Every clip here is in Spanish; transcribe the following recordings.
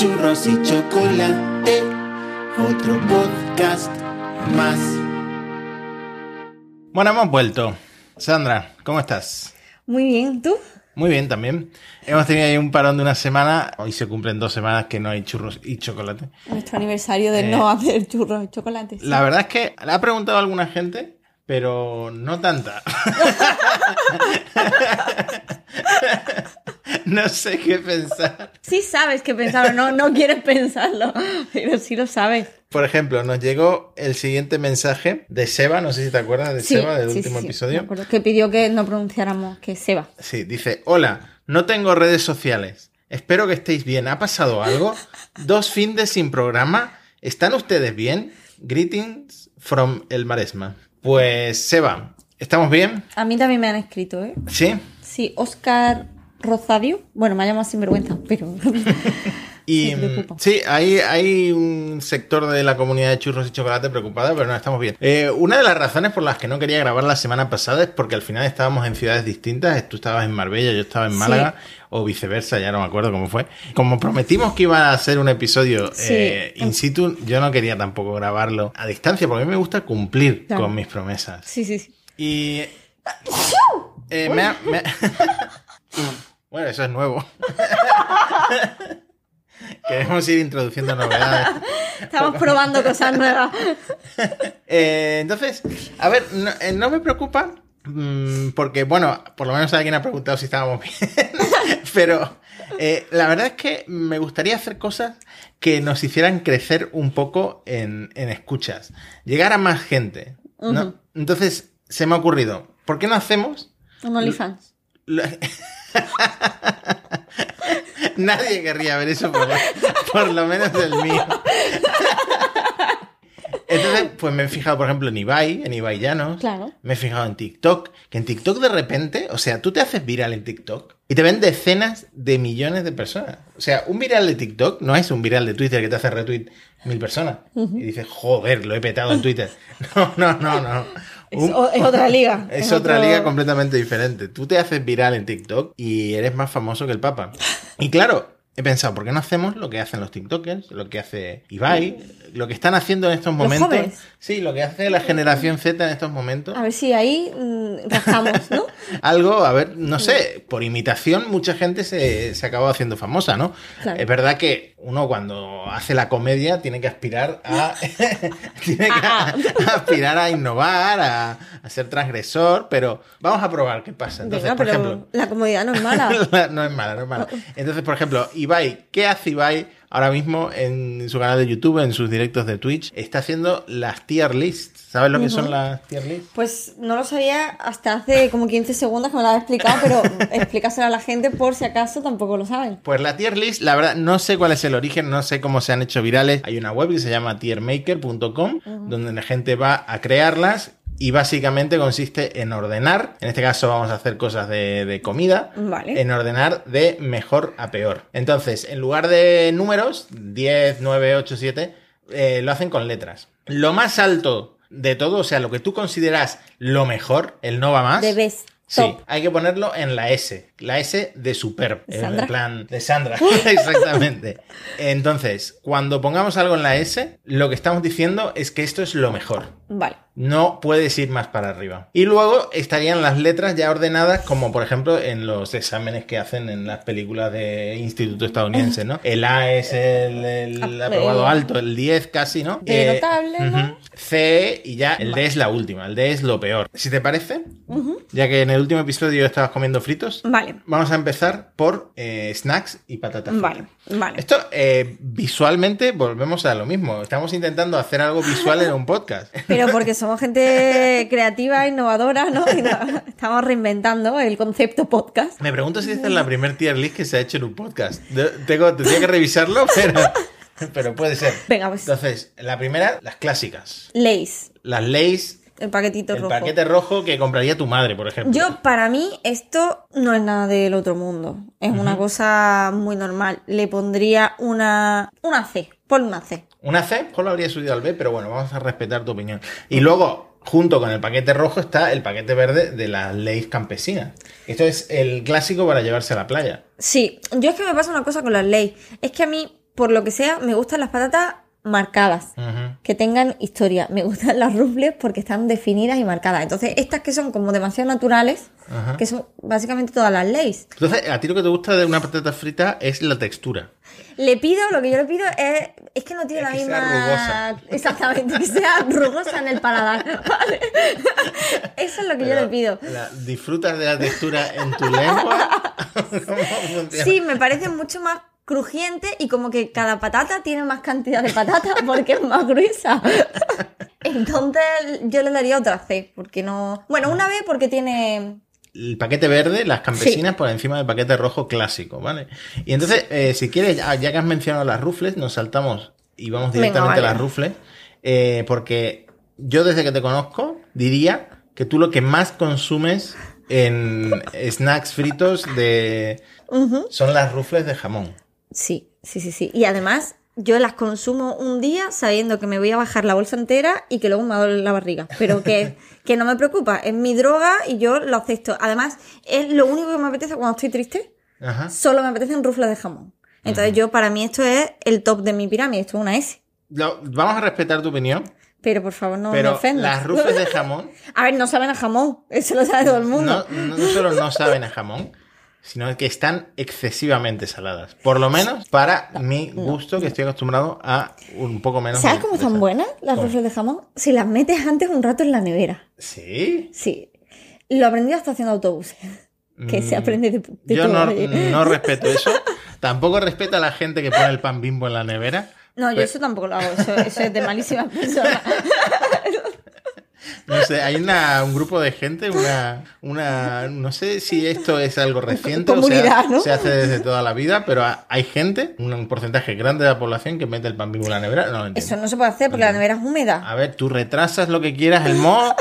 churros y chocolate, otro podcast más. Bueno, hemos vuelto. Sandra, ¿cómo estás? Muy bien, ¿tú? Muy bien también. Hemos tenido ahí un parón de una semana. Hoy se cumplen dos semanas que no hay churros y chocolate. Nuestro aniversario de no hacer churros y chocolate. sí. La verdad es que le ha preguntado a alguna gente, pero no tanta. no sé qué pensar. Sí sabes que pensarlo, no, no quieres pensarlo, pero sí lo sabes. Por ejemplo, nos llegó el siguiente mensaje de Seba, no sé si te acuerdas de Sí, Seba del sí, último sí, episodio. que pidió que no pronunciáramos que Seba. Sí, dice, hola, no tengo redes sociales. Espero que estéis bien. ¿Ha pasado algo? Dos findes sin programa. ¿Están ustedes bien? Greetings from el Maresma. Pues, Seba, ¿estamos bien? A mí también me han escrito, ¿eh? Sí. Sí, Oscar Rosario. Bueno, me ha llamado sinvergüenza, pero. Y sí, hay, hay un sector de la comunidad de churros y chocolate preocupada, pero no, estamos bien. Eh, una de las razones por las que no quería grabar la semana pasada es porque al final estábamos en ciudades distintas. Tú estabas en Marbella, yo estaba en Sí. Málaga, o viceversa, ya no me acuerdo cómo fue. Como prometimos que iba a ser un episodio Sí. eh, in situ, yo no quería tampoco grabarlo a distancia, porque a mí me gusta cumplir Claro. con mis promesas. sí, sí, sí. Y. eh, me ha- me ha- bueno, eso es nuevo. Queremos ir introduciendo novedades. Estamos probando cosas nuevas. Eh, entonces, a ver, no, eh, no me preocupa. mm, Porque, bueno, por lo menos alguien ha preguntado si estábamos bien. Pero eh, la verdad es que me gustaría hacer cosas que nos hicieran crecer un poco en, en escuchas. Llegar a más gente. Entonces, se me ha ocurrido, ¿por qué no hacemos Un OnlyFans. Nadie querría ver eso, por, por lo menos el mío. Entonces, pues me he fijado, por ejemplo, en Ibai, en Ibai Llanos. Claro. Me he fijado en TikTok, que en TikTok de repente, o sea, tú te haces viral en TikTok y te ven decenas de millones de personas. O sea, un viral de TikTok no es un viral de Twitter que te hace retweet mil personas. Y dices, joder, lo he petado en Twitter. No, no, no, no. Es, Un- es otra liga. es otra otro- liga completamente diferente. Tú te haces viral en TikTok y eres más famoso que el Papa. Y claro, he pensado, ¿por qué no hacemos lo que hacen los TikTokers? Lo que hace Ibai, lo que están haciendo en estos momentos. Sí, lo que hace la generación Z en estos momentos. A ver si ahí mm, rascamos, ¿no? Algo, a ver, no sé, por imitación mucha gente se, se acaba haciendo famosa, ¿no? Claro. Es verdad que uno cuando hace la comedia tiene que aspirar a tiene que Ah, a- aspirar a innovar, a, a ser transgresor, pero vamos a probar qué pasa. Entonces, Venga, por ejemplo, la comodidad no es mala. no es mala, no es mala. Entonces, por ejemplo, Ibai, ¿qué hace Ibai ahora mismo en su canal de YouTube, en sus directos de Twitch? Está haciendo las tier lists. ¿Sabes lo que son las tier lists? Pues no lo sabía hasta hace como 15 segundos que me lo había explicado, pero explícaselo a la gente por si acaso tampoco lo saben. Pues la tier list, la verdad, no sé cuál es el origen, no sé cómo se han hecho virales. Hay una web que se llama tiermaker.com, donde la gente va a crearlas y básicamente consiste en ordenar, en este caso vamos a hacer cosas de, de comida, Vale. en ordenar de mejor a peor. Entonces, en lugar de números, 10, 9, 8, 7, eh, lo hacen con letras. Lo más alto de todo, o sea, lo que tú consideras lo mejor, el no va más. De best. Sí, Top. hay que ponerlo en la S, la S de superb, ¿De en plan de Sandra, exactamente. Entonces, cuando pongamos algo en la S, lo que estamos diciendo es que esto es lo mejor. Vale. No puedes ir más para arriba. Y luego estarían las letras ya ordenadas, como por ejemplo en los exámenes que hacen en las películas de instituto estadounidense, ¿no? El A es el, el Ah, aprobado eh, alto, el 10 casi, ¿no? Eh, notable. C y ya el D es la última, el D es lo peor. Si te parece, ya que en el último episodio estabas comiendo fritos, Vale. Vamos a empezar por eh, snacks y patatas fritas. Vale. Vale. Esto eh, visualmente volvemos a lo mismo. Estamos intentando hacer algo visual en un podcast. Pero porque somos gente creativa, innovadora, ¿no? Y no- estamos reinventando el concepto podcast. Me pregunto si esta es la primer tier list que se ha hecho en un podcast. Tengo, tendría que revisarlo, pero, pero puede ser. Venga, pues. Entonces, la primera, las clásicas. Lays, Las Lays, el paquetito el rojo. paquete rojo que compraría tu madre, por ejemplo. Yo, para mí, esto no es nada del otro mundo. Es una cosa muy normal. Le pondría una, una C. Ponle una C. Una C, mejor lo habría subido al B, pero bueno, vamos a respetar tu opinión. Y luego, junto con el paquete rojo, está el paquete verde de las leyes campesinas. Esto es el clásico para llevarse a la playa. Sí, yo es que me pasa una cosa con las leyes. Es que a mí, por lo que sea, me gustan las patatas marcadas. Que tengan historia. Me gustan las rufles porque están definidas y marcadas. Entonces, estas que son como demasiado naturales, que son básicamente todas las leyes. Entonces, a ti lo que te gusta de una patata frita es la textura. Le pido, lo que yo le pido es, es que no tiene Es la que sea misma... rugosa. Exactamente, que sea rugosa en el paladar. ¿vale? Eso es lo que yo le pido. la- ¿Disfrutas de la textura en tu lengua? Sí, me parece mucho más crujiente y como que cada patata tiene más cantidad de patata porque es más gruesa. Entonces yo le daría otra C, porque no... Bueno, una B porque tiene... el paquete verde, las campesinas por encima del paquete rojo clásico, ¿vale? Y entonces, eh, si quieres, ya, ya que has mencionado las rufles, nos saltamos y vamos Venga, directamente vale. a las rufles, eh, porque yo desde que te conozco diría que tú lo que más consumes en snacks fritos de son las rufles de jamón. Sí, sí, sí, sí. Y además yo las consumo un día sabiendo que me voy a bajar la bolsa entera y que luego me doler la barriga. Pero que, que no me preocupa, es mi droga y yo lo acepto. Además, es lo único que me apetece cuando estoy triste. Ajá. Solo me apetecen rufles de jamón. Entonces yo, para mí esto es el top de mi pirámide, esto es una S. Lo- vamos a respetar tu opinión, Pero por favor no me pero ofendas. las rufles de jamón A ver, no saben a jamón, eso lo sabe todo el mundo. No, no solo no saben a jamón, sino que están excesivamente saladas. Por lo menos para mi gusto, que estoy acostumbrado a un poco menos. ¿Sabes cómo están buenas las ¿Cómo? rufles de jamón? Si las metes antes un rato en la nevera. Sí. Sí. Lo aprendí hasta haciendo autobuses. Que se Mm, aprende de, de Yo no, no respeto eso. Tampoco respeto a la gente que pone el pan bimbo en la nevera. No, yo eso tampoco lo hago. Eso, eso es de malísimas personas. No sé, hay una, un grupo de gente, una, una. No sé si esto es algo reciente o Comunidad, sea, ¿no? se hace desde toda la vida, pero ha- hay gente, un, porcentaje grande de la población que mete el pan bimbo en la nevera. No lo. Eso no se puede hacer porque la nevera es húmeda. A ver, tú retrasas lo que quieras, el mo.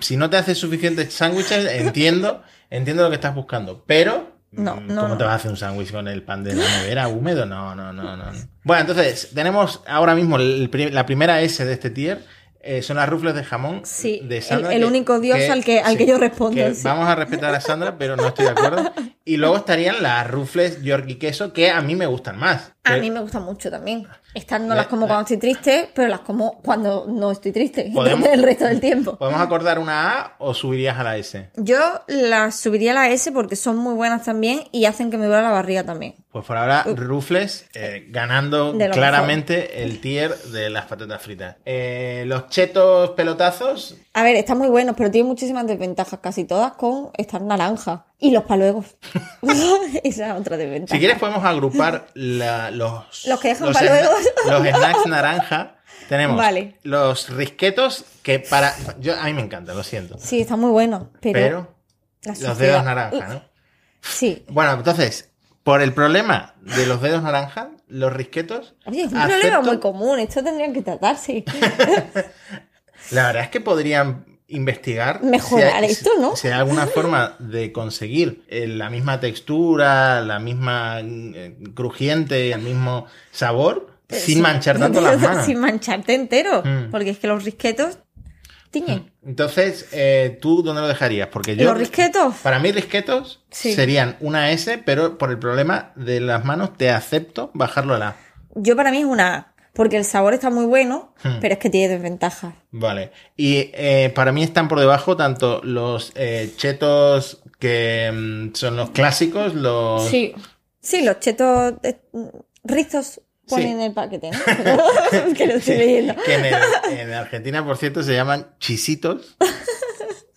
si no te haces suficientes sándwiches, entiendo, entiendo lo que estás buscando. Pero. No, mm, no, ¿Cómo no. te vas a hacer un sándwich con el pan de la nevera húmedo? No, no, no, no. no. Bueno, entonces, tenemos ahora mismo el la primera S de este tier. Eh, son las rufles de jamón Sí, de el- Sandra. el único dios al que- al que yo respondo, que sí. Vamos a respetar a Sandra, pero no estoy de acuerdo. Y luego estarían las rufles York y queso, que a mí me gustan más. A mí me gustan mucho también. Estas no La- las como la- cuando estoy triste, pero las como cuando no estoy triste. El resto del tiempo. ¿Podemos acordar una A o subirías a la S? Yo las subiría a la S porque son muy buenas también y hacen que me duela la barriga también. Pues por ahora, Rufles eh, ganando claramente el tier de las patatas fritas. Eh, los chetos pelotazos, A ver, están muy buenos, pero tienen muchísimas desventajas, casi todas con estar naranja. Y los paluegos. Esa es otra desventaja. si quieres podemos agrupar la- los, Los que dejan los paluegos. Los snacks naranja. Tenemos Vale. los risquetos que para... Yo, a mí me encanta, lo siento. Sí, están muy buenos, pero... Los dedos naranja, ¿no? Sí. Bueno, entonces, por el problema de los dedos naranja, los risquetos... Oye, es un acepto- problema muy común. Esto tendrían que tratarse. La verdad es que podrían investigar Mejorar si esto, ¿no? Si hay alguna forma de conseguir eh, la misma textura, la misma eh, crujiente, el mismo sabor, sin manchar tanto las manos. Sin mancharte entero. Mm. Porque es que los risquetos tiñen. Entonces, eh, ¿tú dónde lo dejarías? Porque yo. ¿Los risquetos? Para mí, risquetos Sí. serían una S, pero por el problema de las manos, te acepto bajarlo a la A. Yo para mí es una A. Porque el sabor está muy bueno, Hmm. pero es que tiene desventajas. Vale. Y eh, para mí están por debajo tanto los eh, chetos que mm, son los clásicos, los. Sí. Sí, los chetos eh, rizos ponen Sí. en el paquete, ¿no? que lo estoy leyendo. Que en, el- en Argentina, por cierto, se llaman chisitos.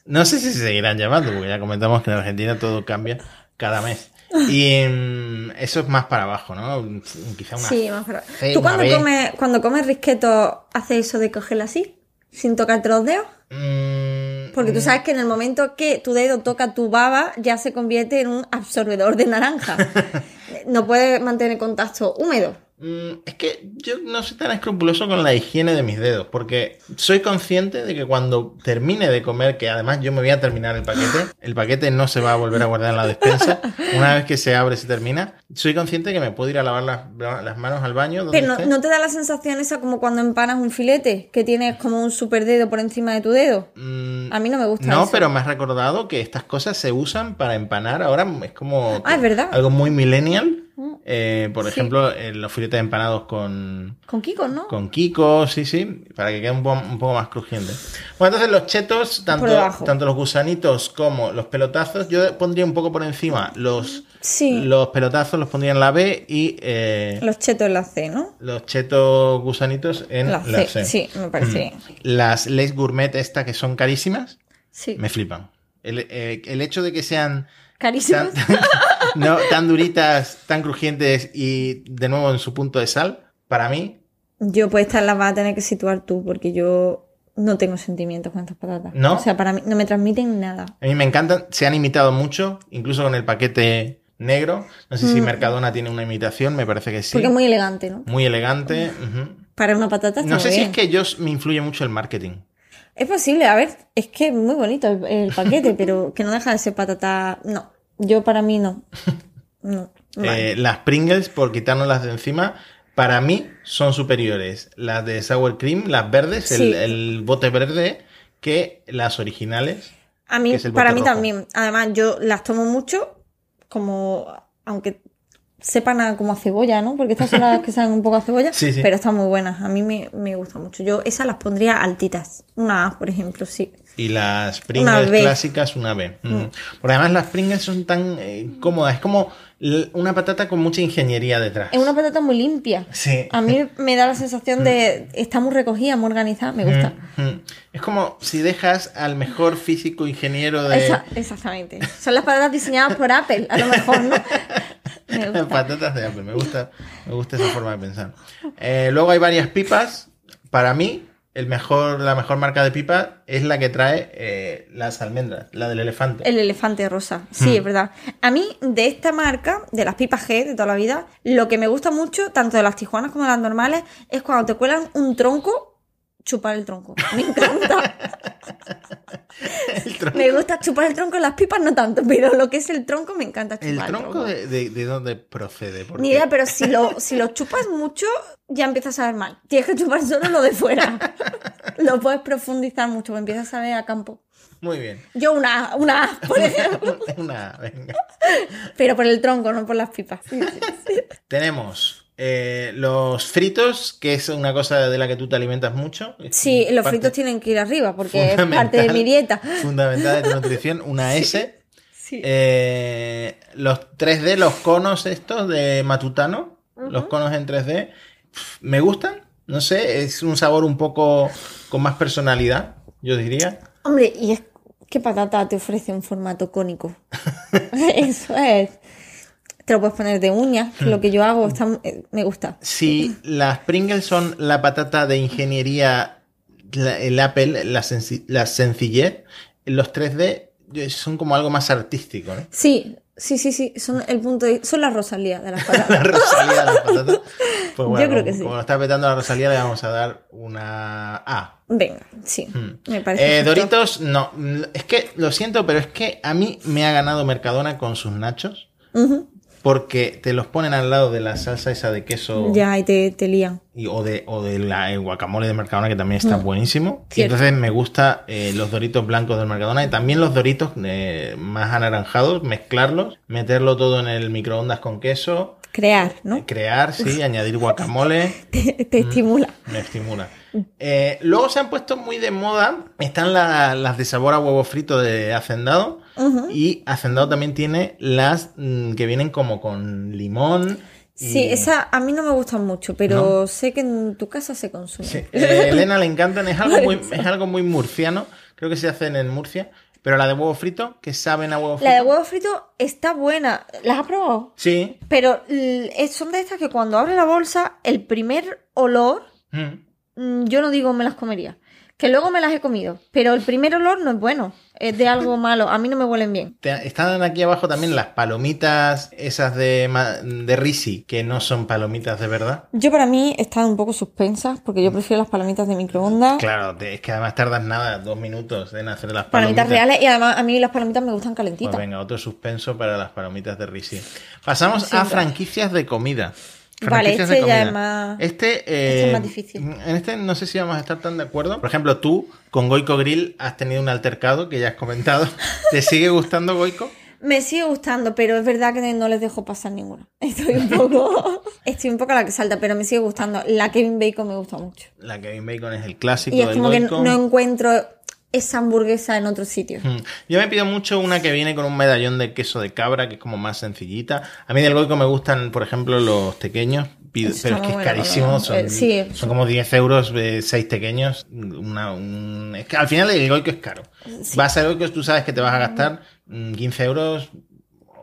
No sé si se seguirán llamando, porque ya comentamos que en Argentina todo cambia cada mes. Y mm, eso es más para abajo, ¿no? Quizá una. Sí, más para... C, ¿Tú cuando comes, cuando comes risqueto haces eso de cogerlo así? Sin tocarte los dedos? Mm, Porque tú sabes que en el momento que tu dedo toca tu baba, ya se convierte en un absorbedor de naranja. no puedes mantener contacto húmedo. Mm, es que yo no soy tan escrupuloso con la higiene de mis dedos, porque soy consciente de que cuando termine de comer, que además yo me voy a terminar el paquete, el paquete no se va a volver a guardar en la despensa, una vez que se abre se termina, soy consciente de que me puedo ir a lavar las, las manos al baño. donde Pero no, esté. ¿no te da la sensación esa como cuando empanas un filete, que tienes como un super dedo por encima de tu dedo. Mm, A mí no me gusta No, eso. pero me has recordado que estas cosas se usan para empanar ahora. Es como Ah, es verdad. algo muy millennial. Eh, por Sí. ejemplo, eh, los filetes empanados con, Con Kiko, ¿no? con Kiko, sí, sí, para que quede un, po- un poco más crujiente. Bueno, entonces los chetos, tanto, tanto los gusanitos como los pelotazos, yo pondría un poco por encima los, Sí. los pelotazos, los pondría en la B y eh, Los chetos en la C, ¿no? los chetos gusanitos en La la, C, sí, me parece Mm. Las Lays Gourmet estas que son carísimas, Sí. me flipan. El, eh, el hecho de que sean Carísimos. tan, no, tan duritas, tan crujientes y de nuevo en su punto de sal, para mí, Yo pues estas las vas a tener que situar tú porque yo no tengo sentimientos con estas patatas. ¿No? O sea, para mí no me transmiten nada. a mí me encantan. Se han imitado mucho, incluso con el paquete negro. No sé si Mm. Mercadona tiene una imitación, me parece que sí. Porque es muy elegante, ¿no? Muy elegante. Para una patata está No sé si es que yo me influye mucho el marketing. Es posible, a ver, es que es muy bonito el, el paquete, pero que no deja de ser patata. No, yo para mí no. No. Eh, las Pringles, por quitárnoslas de encima, para mí son superiores. Las de Sour Cream, las verdes, el, Sí. el bote verde, que las originales. a mí, que es el para mí rojo. también. Además, yo las tomo mucho, como, aunque sepan a, como a cebolla, ¿no? Porque estas son las que saben un poco a cebolla, Sí, sí. pero están muy buenas. A mí me, me gustan mucho. Yo esas las pondría altitas. Una A, por ejemplo, sí. Y las Una Pringles. Mm. clásicas, una B. Ujú. Porque además las Pringles son tan eh, cómodas. Es como una patata con mucha ingeniería detrás. Es una patata muy limpia. Sí. A mí me da la sensación de está muy recogida, muy organizada, me gusta. Ujú. Es como si dejas al mejor físico ingeniero de Esa- exactamente. Son las patatas diseñadas por Apple, a lo mejor, ¿no? Me gusta. patatas de Apple. Me gusta, me gusta esa forma de pensar. Eh, luego hay varias pipas. Para mí, el mejor, la mejor marca de pipa es la que trae eh, las almendras, la del elefante. El elefante rosa, sí, Mm. es verdad. A mí, de esta marca, de las pipas G de toda la vida, lo que me gusta mucho, tanto de las tijuanas como de las normales, es cuando te cuelan un tronco, chupar el tronco. Me encanta. El tronco, me gusta chupar el tronco, las pipas no tanto, pero lo que es el tronco me encanta chupar el el tronco de, de- de dónde procede. Porque- Ni idea, pero si lo, si lo chupas mucho, ya empieza a saber mal. Tienes que chupar solo lo de fuera. lo puedes profundizar mucho, porque empieza a saber a campo. Muy bien. Yo una, una, A, por ejemplo. Una, venga. Pero por el tronco, no por las pipas. Sí, sí, sí. Tenemos eh, los fritos, que es una cosa de la que tú te alimentas mucho. Sí, los fritos tienen que ir arriba, porque es parte de mi dieta. Fundamental de tu nutrición, una S. Sí. Eh, los 3D, los conos estos de Matutano, los conos en 3D, pf, me gustan. No sé, es un sabor un poco con más personalidad, yo diría. Hombre, y es que patata te ofrece un formato cónico. Eso es. Te lo puedes poner de es lo que yo hago, está- eh, me gusta. Si las Pringles son la patata de ingeniería, la- el Apple, la, senci- la sencillez, los 3D son como algo más artístico, ¿no? Sí, sí, sí, sí, son el punto de- son las Rosalía de las patatas. La Rosalía de las patatas. Pues bueno, Yo creo como, que sí. como lo está petando la Rosalía, le vamos a dar una A. Venga, sí, Hmm. me parece. Eh. Doritos, no. Mm, Es que lo siento, pero es que a mí me ha ganado Mercadona con sus nachos. Ujú. Porque te los ponen al lado de la salsa esa de queso Ya, y te, te lían. y- o de, o de la el guacamole de Mercadona, que también está buenísimo. Y entonces me gusta eh, los doritos blancos del Mercadona y también los doritos eh, más anaranjados, mezclarlos, meterlo todo en el microondas con queso, Crear, ¿no? crear, sí, añadir guacamole. Te, te estimula. Me estimula. Eh, luego se han puesto muy de moda. Están la- las de sabor a huevo frito de Hacendado. Y Hacendado también tiene las mm, que vienen como con limón. y- Sí, esa a mí no me gustan mucho, pero sé que en tu casa se consume. Sí. Eh, Elena le encantan. Es algo, muy, es algo muy murciano. Creo que se hacen en Murcia. Pero la de huevo frito, que saben a huevo frito. La de huevo frito está buena. ¿Las has probado? Sí. Pero son de estas que cuando abres la bolsa, el primer olor, Mm. mm, yo no digo me las comería. Que luego me las he comido. Pero el primer olor no es bueno. Es de algo malo. A mí no me huelen bien. Te- Están aquí abajo también las palomitas, esas de, de Risi, que no son palomitas de verdad. Yo para mí están un poco suspensas porque yo prefiero las palomitas de microondas. Claro, te- es que además tardas nada, dos minutos en hacer las Palomitas palomitas. reales y además a mí las palomitas me gustan calentitas. Pues venga, otro suspenso para las palomitas de Risi. Pasamos a franquicias de comida. Vale, este de ya es más- Este, este es eh, más difícil. En este no sé si vamos a estar tan de acuerdo. Por ejemplo, tú con Goico Grill has tenido un altercado que ya has comentado. ¿Te sigue gustando Goico? Me sigue gustando, pero es verdad que no les dejo pasar ninguna. Estoy un poco. estoy un poco a la que salta, pero me sigue gustando. La Kevin Bacon me gusta mucho. La Kevin Bacon es el clásico Y es del como que no encuentro esa hamburguesa en otro sitio. Mm. Yo me pido mucho una que viene con un medallón de queso de cabra, que es como más sencillita. A mí del Goico me gustan, por ejemplo, los pequeños, pero es que es bueno, carísimo. Son, Eh, sí. son como 10 euros, 6 pequeños. Una, un- es que al final el Goico es caro. Vas al Goico, tú sabes que te vas a gastar mm, 15 euros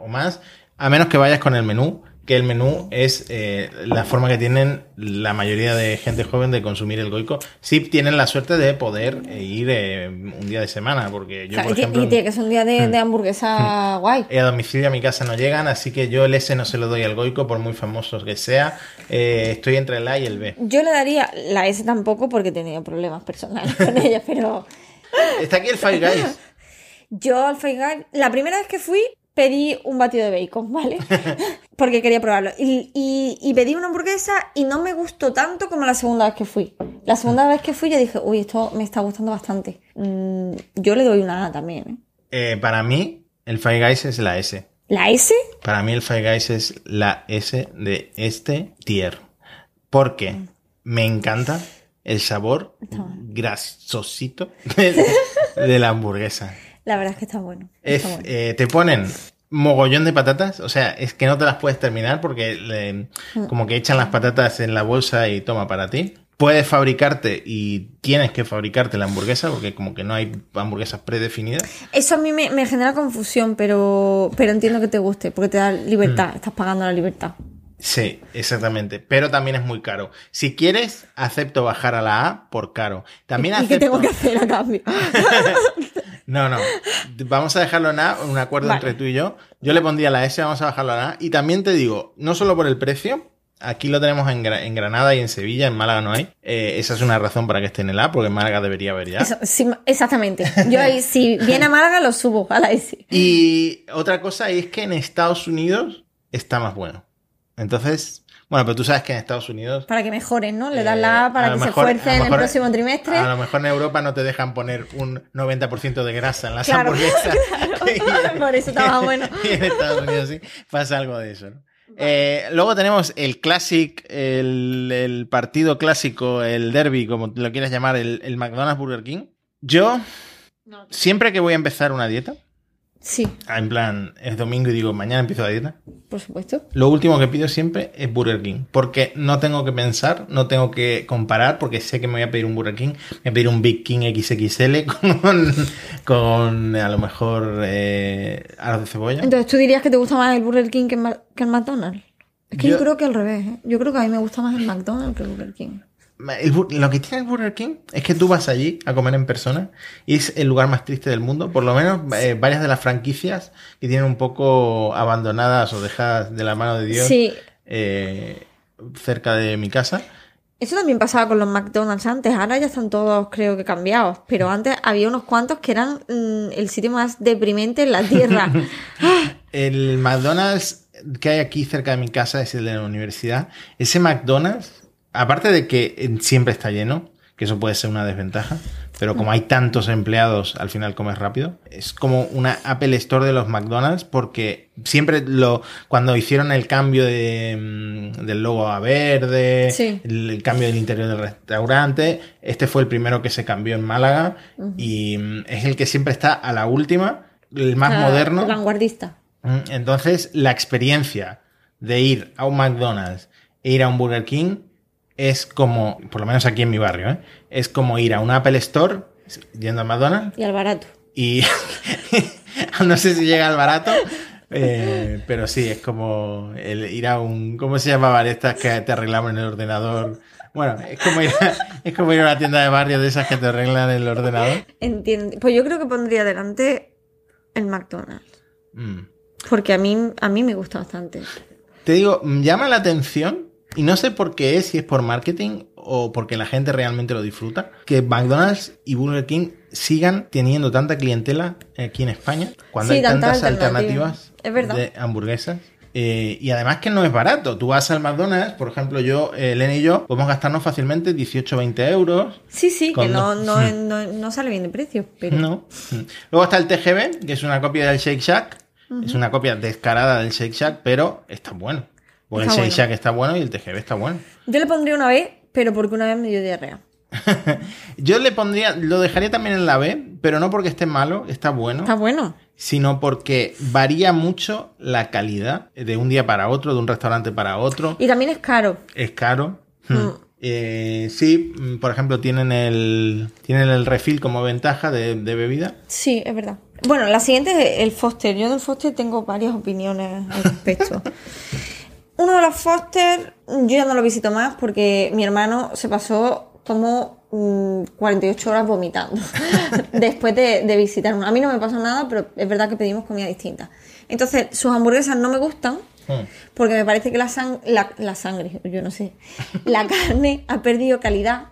o más, a menos que vayas con el menú, que el menú es eh, la forma que tienen la mayoría de gente joven de consumir el goico. Sí tienen la suerte de poder eh, ir eh, un día de semana, porque yo, Claro, por y, ejemplo, y tiene que ser un día de, Hmm. de hamburguesa guay. eh, a domicilio a mi casa no llegan, así que yo el S no se lo doy al goico, por muy famoso que sea. Eh, estoy entre el A y el B. Yo le daría la S tampoco porque he tenido problemas personales con ella, pero Está aquí el Five Guys. yo al Five Guys, la primera vez que fui, pedí un batido de bacon, ¿vale? Porque quería probarlo. Y, y- y pedí una hamburguesa y no me gustó tanto como la segunda vez que fui. La segunda vez que fui yo dije, uy, esto me está gustando bastante. Mm, yo le doy una A también, ¿eh? Eh, para mí, el Five Guys es la S. ¿La S? Para mí el Five Guys es la S de este tier. Porque me encanta el sabor grasosito de, de la hamburguesa. La verdad es que está bueno. Es, está bueno. eh, te ponen mogollón de patatas, o sea, es que no te las puedes terminar porque le- como que echan las patatas en la bolsa y toma para ti. Puedes fabricarte y tienes que fabricarte la hamburguesa porque como que no hay hamburguesas predefinidas. Eso a mí me, me genera confusión, pero, pero entiendo que te guste, porque te da Mm. libertad, estás pagando la libertad. Sí, exactamente. Pero también es muy caro. Si quieres, acepto bajar a la A por caro. También ¿Y qué acepto. tengo que hacer a cambio? No, no. Vamos a dejarlo en A, un acuerdo Vale. entre tú y yo. Yo le pondría la S, vamos a bajarlo en A. Y también te digo, no solo por el precio, aquí lo tenemos en, Gra- en Granada y en Sevilla, en Málaga no hay. Eh, esa es una razón para que esté en el A, porque en Málaga debería haber ya. Eso, sí, exactamente. Yo ahí, si viene a Málaga, lo subo a la S. Y otra cosa es que en Estados Unidos está más bueno. Entonces, bueno, pero tú sabes que en Estados Unidos Para que mejoren, ¿no? Le das Eh, la A a para que se mejor- esfuercen en el próximo trimestre. A lo mejor en Europa no te dejan poner un 90% de grasa en las Claro, hamburguesas. claro. Por eso más bueno. y en Estados Unidos sí pasa algo de eso. ¿no? Eh, luego tenemos el Classic, el, el partido clásico, el derby, como lo quieras llamar, el, el McDonald's Burger King. Yo, siempre que voy a empezar una dieta, Sí, ah, en plan, es domingo y digo, mañana empiezo la dieta, por supuesto. lo último que pido siempre es Burger King. Porque no tengo que pensar, no tengo que comparar, porque sé que me voy a pedir un Burger King. Me voy a pedir un Big King XXL con, con a lo mejor eh, aros de cebolla. Entonces, ¿tú dirías que te gusta más el Burger King que el, McDonald's? Es que yo, Yo- creo que al revés. ¿eh? Yo creo que a mí me gusta más el McDonald's que el Burger King. El lo que tiene el Burger King es que tú vas allí a comer en persona y es el lugar más triste del mundo. Por lo menos eh, varias de las franquicias que tienen un poco abandonadas o dejadas de la mano de Dios Sí, eh, cerca de mi casa. Eso también pasaba con los McDonald's antes. Ahora ya están todos, creo que cambiados. Pero antes había unos cuantos que eran mm, el sitio más deprimente en la tierra. El McDonald's que hay aquí cerca de mi casa es el de la universidad. Ese McDonald's, aparte de que siempre está lleno, que eso puede ser una desventaja, pero como hay tantos empleados, al final comes rápido. Es como una Apple Store de los McDonald's porque siempre lo cuando hicieron el cambio de, mm, del logo a verde, Sí. el, el cambio del interior del restaurante, este fue el primero que se cambió en Málaga y mm, es el que siempre está a la última, el más sea, moderno. Vanguardista. Mm, Entonces, la experiencia de ir a un McDonald's e ir a un Burger King es como, por lo menos aquí en mi barrio, ¿eh? es como ir a un Apple Store yendo a McDonald's Y al barato. y no sé si llega al barato, eh, pero sí, es como el ir a un, ¿cómo se llamaban estas que te arreglamos en el ordenador? Bueno, es como ir a, es como ir a una tienda de barrio de esas que te arreglan el ordenador. Entiendo. Pues yo creo que pondría delante el McDonald's. Mm. Porque a mí, a mí me gusta bastante. Te digo, llama la atención y no sé por qué es, si es por marketing o porque la gente realmente lo disfruta, que McDonald's y Burger King sigan teniendo tanta clientela aquí en España cuando Sí, hay tantas alternativas. de hamburguesas. Eh, y además que no es barato. Tú vas al McDonald's, por ejemplo, yo, eh, Elena y yo, podemos gastarnos fácilmente 18 o 20 euros. Sí, sí, que Con no, dos. no, no, no sale bien de precio. Pero No. Luego está el TGB, que es una copia del Shake Shack. Es una copia descarada del Shake Shack, pero está bueno. Está el bueno. Shack está bueno y el TGV está bueno. Yo le pondría una vez, pero porque una vez me dio diarrea. Yo le pondría, lo dejaría también en la B, pero no porque esté malo, está bueno, Está bueno. sino porque varía mucho la calidad de un día para otro, de un restaurante para otro. Y también es caro. Es caro. Mm. Hmm. Eh, sí, mm, por ejemplo, tienen el, tienen el refill como ventaja de, de bebida. Sí, es verdad. Bueno, la siguiente es el Foster. Yo del Foster tengo varias opiniones al respecto. Uno de los Foster, yo ya no lo visito más porque mi hermano se pasó como mm, 48 horas vomitando después de, de visitar uno. A mí no me pasó nada, pero es verdad que pedimos comida distinta. Entonces, sus hamburguesas no me gustan Hmm. porque me parece que la, sang- la, la sangre, yo no sé, la carne ha perdido calidad.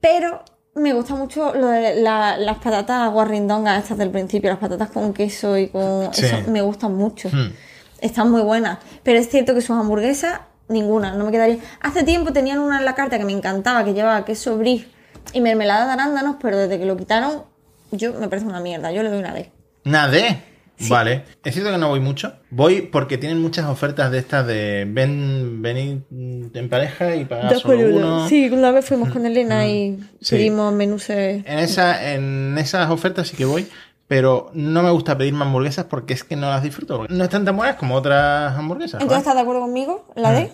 Pero me gusta mucho lo de la- las patatas guarrindongas estas del principio, las patatas con queso y con... Sí. Eso me gustan mucho. Hmm. Están muy buenas. Pero es cierto que sus hamburguesas, ninguna, no me quedaría... Hace tiempo tenían una en la carta que me encantaba, que llevaba queso brie y mermelada de arándanos, pero desde que lo quitaron, yo me parece una mierda. Yo le doy una D. Una D. Vale. Es cierto que no voy mucho. Voy porque tienen muchas ofertas de estas de ven, venid en pareja y pagar solo uno. uno. Sí, una vez fuimos con Elena y Sí. pedimos menús. eh, En, esa, en esas ofertas sí que voy, pero no me gusta pedirme hamburguesas porque es que no las disfruto. porque No están tan buenas como otras hamburguesas. Entonces. ¿estás de acuerdo conmigo? ¿La D?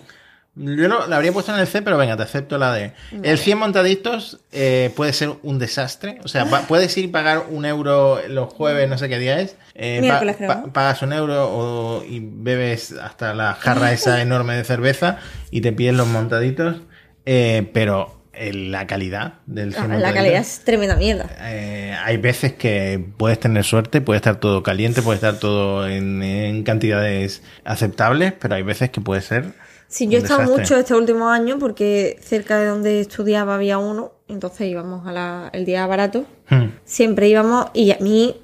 Yo lo, la habría puesto en el C, pero venga, te acepto la D. El 100 montaditos eh, puede ser un desastre. O sea, puedes ir y pagar un euro los jueves, no sé qué día es. eh, Miércoles, creo, pagas un euro o- y bebes hasta la jarra esa enorme de cerveza y te pides los montaditos. eh, pero la calidad del 100 Ah, la calidad es tremenda mierda. eh, hay veces que puedes tener suerte, puede estar todo caliente, puede estar todo en, en cantidades aceptables, pero hay veces que puede ser. Sí, yo he estado desastre. mucho este último año porque cerca de donde estudiaba había uno, entonces íbamos a la- el día barato. Hmm. Siempre íbamos y a mí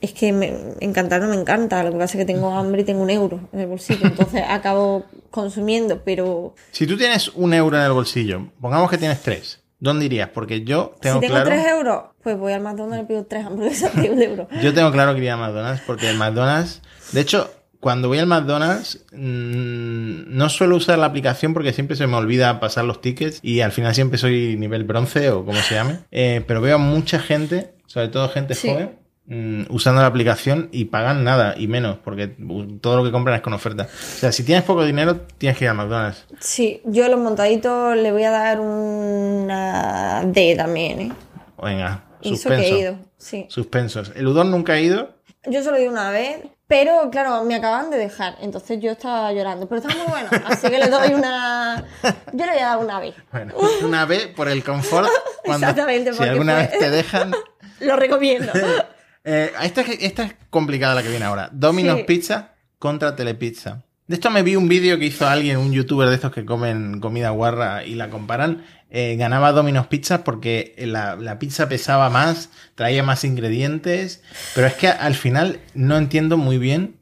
es que me encantar no me encanta, lo que pasa es que tengo hambre y tengo un euro en el bolsillo, entonces acabo consumiendo, pero Si tú tienes un euro en el bolsillo, pongamos que tienes tres, ¿dónde irías? Porque yo tengo, si tengo claro. tres euros, pues voy al McDonald's y pido tres hamburguesas de un euro. Yo tengo claro que iría a McDonald's porque el McDonald's. De hecho, cuando voy al McDonald's, mm, no suelo usar la aplicación porque siempre se me olvida pasar los tickets y al final siempre soy nivel bronce o como se llame. Eh, pero veo a mucha gente, sobre todo gente Sí. joven, usando la aplicación y pagan nada y menos porque todo lo que compran es con oferta. O sea, si tienes poco dinero, tienes que ir al McDonald's. Sí, yo a los montaditos le voy a dar una D también, ¿eh? Venga, Y eso suspenso. que he ido, sí. Suspensos. El udon nunca ha ido. Yo solo he ido una vez, pero claro, me acaban de dejar, entonces yo estaba llorando. Pero está muy bueno, así que le doy una. Yo le voy a dar una B. Bueno, una B por el confort. Cuando, Exactamente, si porque alguna fue- vez te dejan. Lo recomiendo. Eh, esta, es- esta es complicada la que viene ahora. Domino's Sí. Pizza contra Telepizza. De esto me vi un vídeo que hizo alguien, un youtuber de estos que comen comida guarra y la comparan. Eh, ganaba Domino's Pizza porque la, la pizza pesaba más, traía más ingredientes. Pero es que al final no entiendo muy bien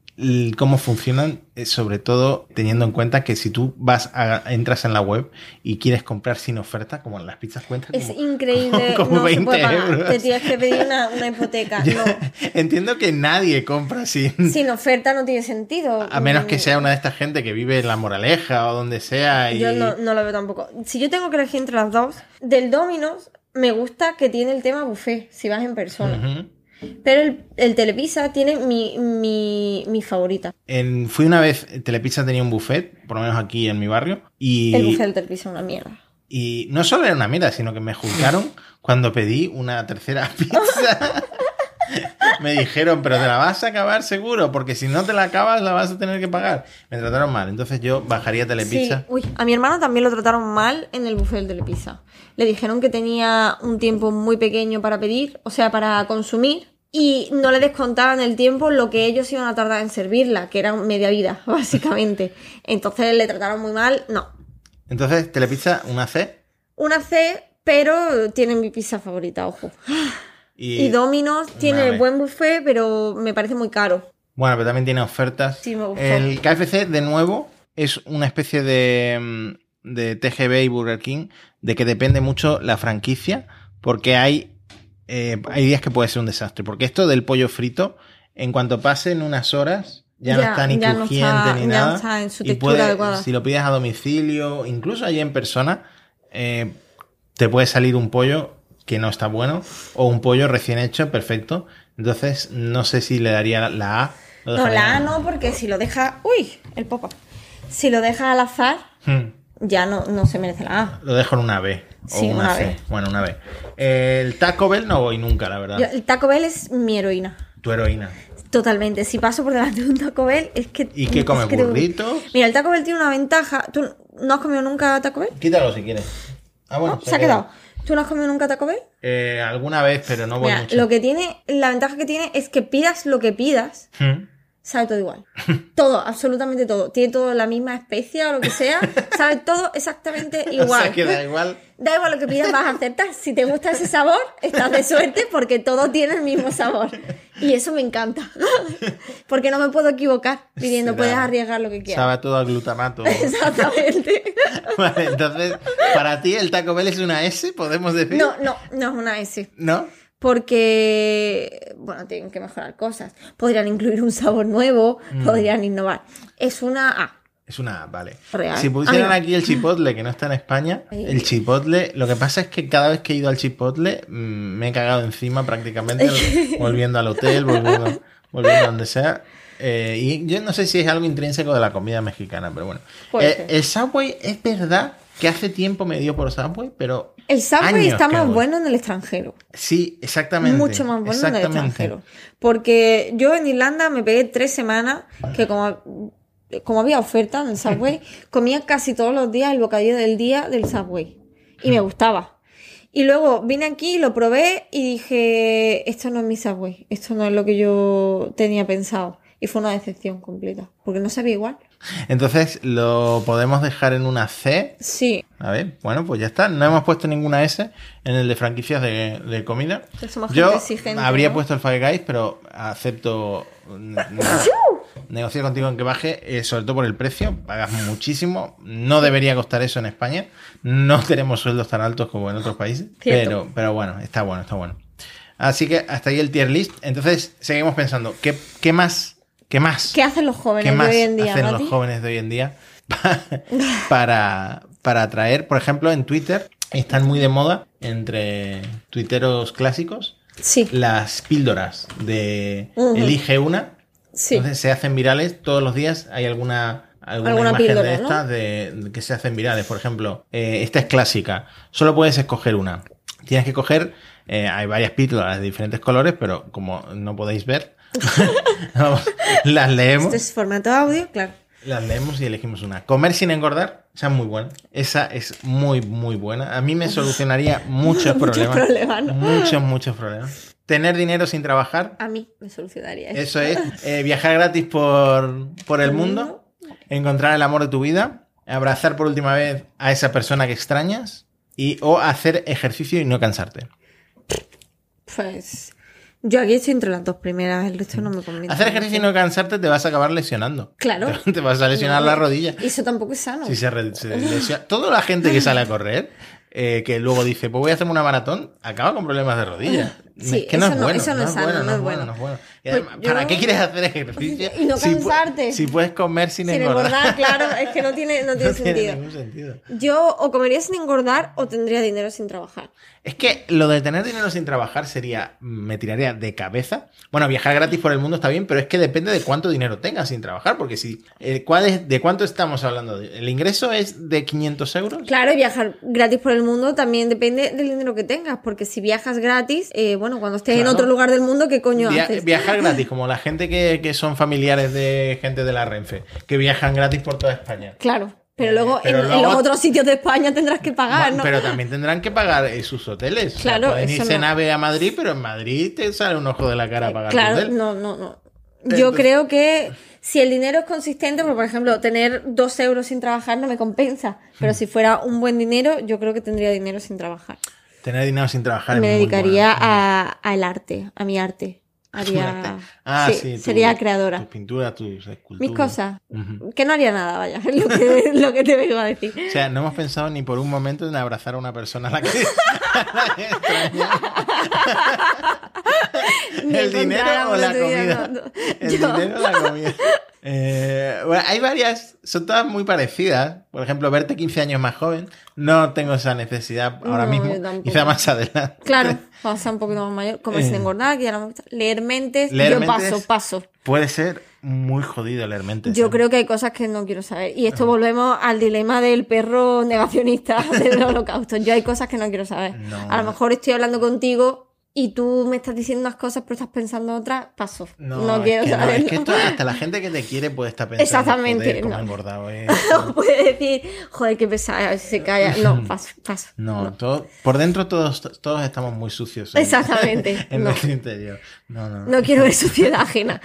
cómo funcionan, eh, sobre todo teniendo en cuenta que si tú vas a, entras en la web y quieres comprar sin oferta, como las pizzas cuentan. Es como- increíble, como no se 20 puede pagar. euros. Te tienes que pedir una, una hipoteca. Yo No. Entiendo que nadie compra sin, Sin oferta no tiene sentido. a menos que sea una de estas gente que vive en la moraleja o donde sea. Y... Yo no, no lo veo tampoco. Si yo tengo que elegir entre las dos, del Domino's me gusta que tiene el tema buffet, si vas en persona. Pero el, el Telepizza tiene mi, mi, mi favorita. En- fui una vez, Telepizza tenía un buffet, por lo menos aquí en mi barrio, y, El buffet del Telepizza es una mierda. y no solo era una mierda, sino que me juzgaron cuando pedí una tercera pizza. Me dijeron, pero te la vas a acabar seguro, porque si no te la acabas la vas a tener que pagar. Me trataron mal, entonces yo bajaría Sí, Telepizza. uy, a mi hermano también lo trataron mal en el buffet del Telepizza. Le dijeron que tenía un tiempo muy pequeño para pedir, o sea, para consumir, y no le descontaban el tiempo lo que ellos iban a tardar en servirla, que era media vida, básicamente. Entonces le trataron muy mal, no. Entonces, Telepizza, una C. Una C, pero tiene mi pizza favorita, ojo. Y, Y Domino's tiene el buen buffet, pero me parece muy caro. Bueno, pero también tiene ofertas. Sí, me gustó. El KFC, de nuevo, es una especie de, mm, de TGB y Burger King, de que depende mucho la franquicia, porque hay, eh, hay días que puede ser un desastre. Porque esto del pollo frito, en cuanto pasen unas horas, ya, no está ni no crujiente está- ni nada. está en su y textura puede-. Si lo pides a domicilio, incluso allí en persona, eh, te puede salir un pollo que no está bueno o un pollo recién hecho, perfecto. Entonces, no sé si le daría la A. No, la A no, porque si lo deja. Uy, el pop Si lo deja al azar, Hmm. ya no, no se merece la A. Lo dejo en una B. O Sí, una, una C. B. Bueno, una B. El Taco Bell no voy nunca, la verdad. Yo- el Taco Bell es mi heroína. Tu heroína. Totalmente. Si paso por delante de un Taco Bell, es que. ¿Y qué es come? que te- ¿Burritos? Mira, el Taco Bell tiene una ventaja. ¿Tú no has comido nunca Taco Bell? Quítalo si quieres. Ah, bueno. No, se ha quedado. ¿Tú no has comido nunca Taco Bell? Eh, alguna vez, pero no voy Mira, mucho. lo que tiene, la ventaja que tiene es que pidas lo que pidas, Hmm. sabe todo igual. Todo, absolutamente todo. Tiene todo la misma especia o lo que sea, sabe todo exactamente O igual. sea, que da igual. Da igual lo que pidas, vas a acertar. Si te gusta ese sabor, estás de suerte porque todo tiene el mismo sabor. Y eso me encanta. Porque no me puedo equivocar pidiendo, Será- puedes arriesgar lo que quieras. Sabe todo a glutamato. Exactamente. vale, entonces, para ti el Taco Bell es una S, podemos decir. No, no, no es una S. ¿No? Porque, bueno, tienen que mejorar cosas. Podrían incluir un sabor nuevo, Mm. podrían innovar. Es una A. Es una vale. Real. Si pusieran aquí el chipotle, que no está en España, el chipotle, lo que pasa es que cada vez que he ido al chipotle mm, me he cagado encima prácticamente, volviendo al hotel, volviendo, volviendo a donde sea. Eh, y yo no sé si es algo intrínseco de la comida mexicana, pero bueno. Eh, el Subway es verdad que hace tiempo me dio por Subway, pero... El Subway está más voy. bueno en el extranjero. Sí, exactamente. Mucho más bueno en el extranjero. Porque yo en Irlanda me pegué tres semanas que como, como había oferta en el Subway, comía casi todos los días el bocadillo del día del Subway. Y me gustaba. Y luego vine aquí, lo probé y dije, esto no es mi Subway, esto no es lo que yo tenía pensado. Y fue una decepción completa, porque no sabía igual. Entonces, ¿lo podemos dejar en una C? Sí, A ver, bueno, pues ya está. No hemos puesto ninguna S en el de franquicias de, de comida. Somos Yo gente exigente, habría ¿no? puesto el Five Guys, pero acepto negociar contigo en que baje, eh, sobre todo por el precio. Pagas muchísimo. No debería costar eso en España. No tenemos sueldos tan altos como en otros países. Cierto. Pero, pero bueno, está bueno, está bueno. Así que hasta ahí el tier list. Entonces, seguimos pensando, ¿qué, qué más? ¿Qué más? ¿qué hacen los jóvenes ¿Qué de hoy en día? hacen Mati? los jóvenes de hoy en día para, para atraer? Por ejemplo, en Twitter están muy de moda entre tuiteros clásicos Sí, las píldoras de elige una. Sí. Entonces se hacen virales todos los días. Hay alguna, alguna, Alguna imagen píldora, de ¿no? estas de, de que se hacen virales. Por ejemplo, eh, esta es clásica. Solo puedes escoger una. Tienes que coger. eh, hay varias píldoras de diferentes colores, pero como no podéis ver, vamos, las leemos. Esto es formato audio, claro. Las leemos y elegimos una. Comer sin engordar, esa es muy buena. Esa es muy, muy buena. A mí me solucionaría muchos Muchos problemas. problemas, ¿no? Muchos, muchos problemas. Tener dinero sin trabajar, A mí me solucionaría eso. eso es. Eh, viajar gratis por, por el mundo. Encontrar el amor de tu vida. Abrazar por última vez a esa persona que extrañas. Y, o hacer ejercicio y no cansarte. Pues yo aquí estoy entre las dos primeras, el resto no me conviene. Hacer ejercicio y no cansarte te vas a acabar lesionando. Claro. Te, vas a lesionar No, la rodilla. Eso tampoco es sano. Si se lesiona- Toda la gente que sale a correr, eh, que luego dice, pues voy a hacerme una maratón, acaba con problemas de rodilla. Sí, es que no eso es no- bueno. eso no es sano, bueno. no es bueno. Y Pues yo- ¿Para qué quieres hacer ejercicio? Y no cansarte. Si, puedes comer sin, Sin engordar. engordar, claro, es que no tiene, no tiene No tiene sentido. ningún sentido. Yo o comería sin engordar o tendría dinero sin trabajar. Es que lo de tener dinero sin trabajar sería, me tiraría de cabeza. Bueno, viajar gratis por el mundo está bien, pero es que depende de cuánto dinero tengas sin trabajar, porque si, eh, ¿cuál es, ¿de cuánto estamos hablando? ¿El ingreso es de 500 euros? Claro, y viajar gratis por el mundo también depende del dinero que tengas, porque si viajas gratis, eh, bueno, cuando estés en otro lugar del mundo, ¿qué coño Via- haces? viajar gratis, como la gente que, que son familiares de gente de la Renfe, que viajan gratis por toda España. Claro, pero Eh, luego, pero en, los otros sitios de España tendrás que pagar, ¿no? Pero también tendrán que pagar eh, sus hoteles. O sea, Claro, pueden irse en no. AVE a Madrid, pero en Madrid te sale un ojo de la cara pagar tu Claro, hotel. no, no, no. Entonces- Yo creo que si el dinero es consistente, por ejemplo, tener dos euros sin trabajar no me compensa. Pero Hmm. si fuera un buen dinero, yo creo que tendría dinero sin trabajar. Tener dinero sin trabajar me es muy dedicaría bueno. a, al arte, a mi arte. Haría. Ah, sí, sí, tu- sería creadora. Tus pinturas, tus esculturas. Mis cosas. Que no haría nada, vaya, es lo que, lo que te vengo a decir. O sea, no hemos pensado ni por un momento en abrazar a una persona a la que, ¿El dinero o la comida? El dinero o la comida. Eh, bueno, hay varias, son todas muy parecidas. Por ejemplo, verte 15 años más joven. No tengo esa necesidad ahora No, mismo. Quizá más adelante. Claro, vamos a ser un poquito más mayor. Comerse Eh. engordar, que ya no me gusta. Leer mentes, Leer yo mentes. paso, paso. Puede ser muy jodido leer mentes. Yo ¿eh? creo que hay cosas que no quiero saber. Y esto volvemos al dilema del perro negacionista del holocausto. Yo hay cosas que no quiero saber. No. A lo mejor estoy hablando contigo y tú me estás diciendo unas cosas, pero estás pensando otras. Paso. No, quiero que no, saberlo. es que esto hasta la gente que te quiere puede estar pensando. Exactamente, "Joder, cómo no. ha engordado, eh". Puede decir, joder, qué pesada, se calla. No, paso, paso. No, todo- por dentro todos, todos estamos muy sucios. en- Exactamente, En no. nuestro interior. No, no. No quiero ver suciedad ajena.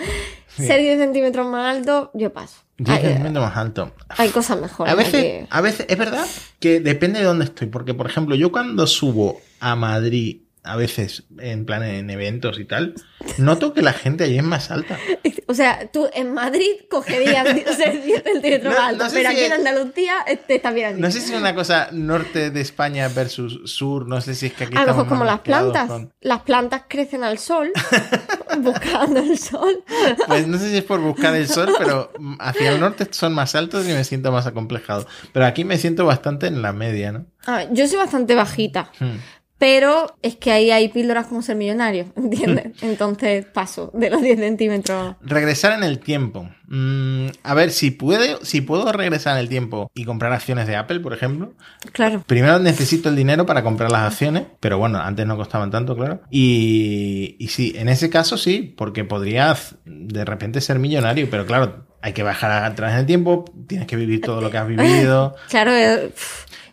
Ser 10 centímetros más alto, yo paso. 10 Hay, centímetros más alto. hay cosas mejores. A veces, que- a veces, es verdad que depende de dónde estoy. Porque, por ejemplo, yo cuando subo a Madrid, a veces en plan en eventos y tal, noto que la gente allí es más alta. O sea, tú en Madrid cogerías ser 10 centímetros No- más alto, no sé pero si aquí en Andalucía eh, está bien. No sé si es una cosa norte de España versus sur, no sé si es que aquí a lo mejor como las plantas. con- Las plantas crecen al sol, buscando el sol. Pues no sé si es por buscar el sol, pero hacia el norte son más altos y me siento más acomplejado. Pero aquí me siento bastante en la media, ¿no? A ver, yo soy bastante bajita, Hmm. Pero es que ahí hay píldoras como ser millonario, ¿entiendes? Entonces paso de los 10 centímetros. Regresar en el tiempo. Mm, a ver, si puede, si puedo regresar en el tiempo y comprar acciones de Apple, por ejemplo, Claro. Primero necesito el dinero para comprar las acciones, pero bueno, antes no costaban tanto, claro. Y, y sí, en ese caso sí, porque podrías de repente ser millonario, pero claro, hay que bajar atrás en el tiempo, tienes que vivir todo lo que has vivido. Claro,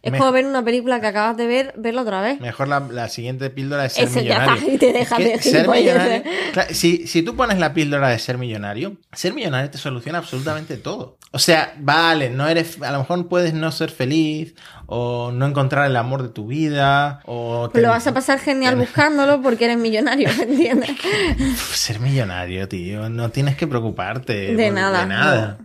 es, como ver una película que acabas de ver, verla otra vez. Mejor la, la siguiente píldora es ser ya millonario. está, y te dejas de ser millonario. Claro, si, si tú pones la píldora de ser millonario, ser millonario te soluciona absolutamente todo. O sea, vale, no eres, a lo mejor puedes no ser feliz, o no encontrar el amor de tu vida, o Pues lo vas a pasar genial buscándolo porque eres millonario, ¿me entiendes? Ser millonario, tío. No tienes que preocuparte. De por- nada, De nada.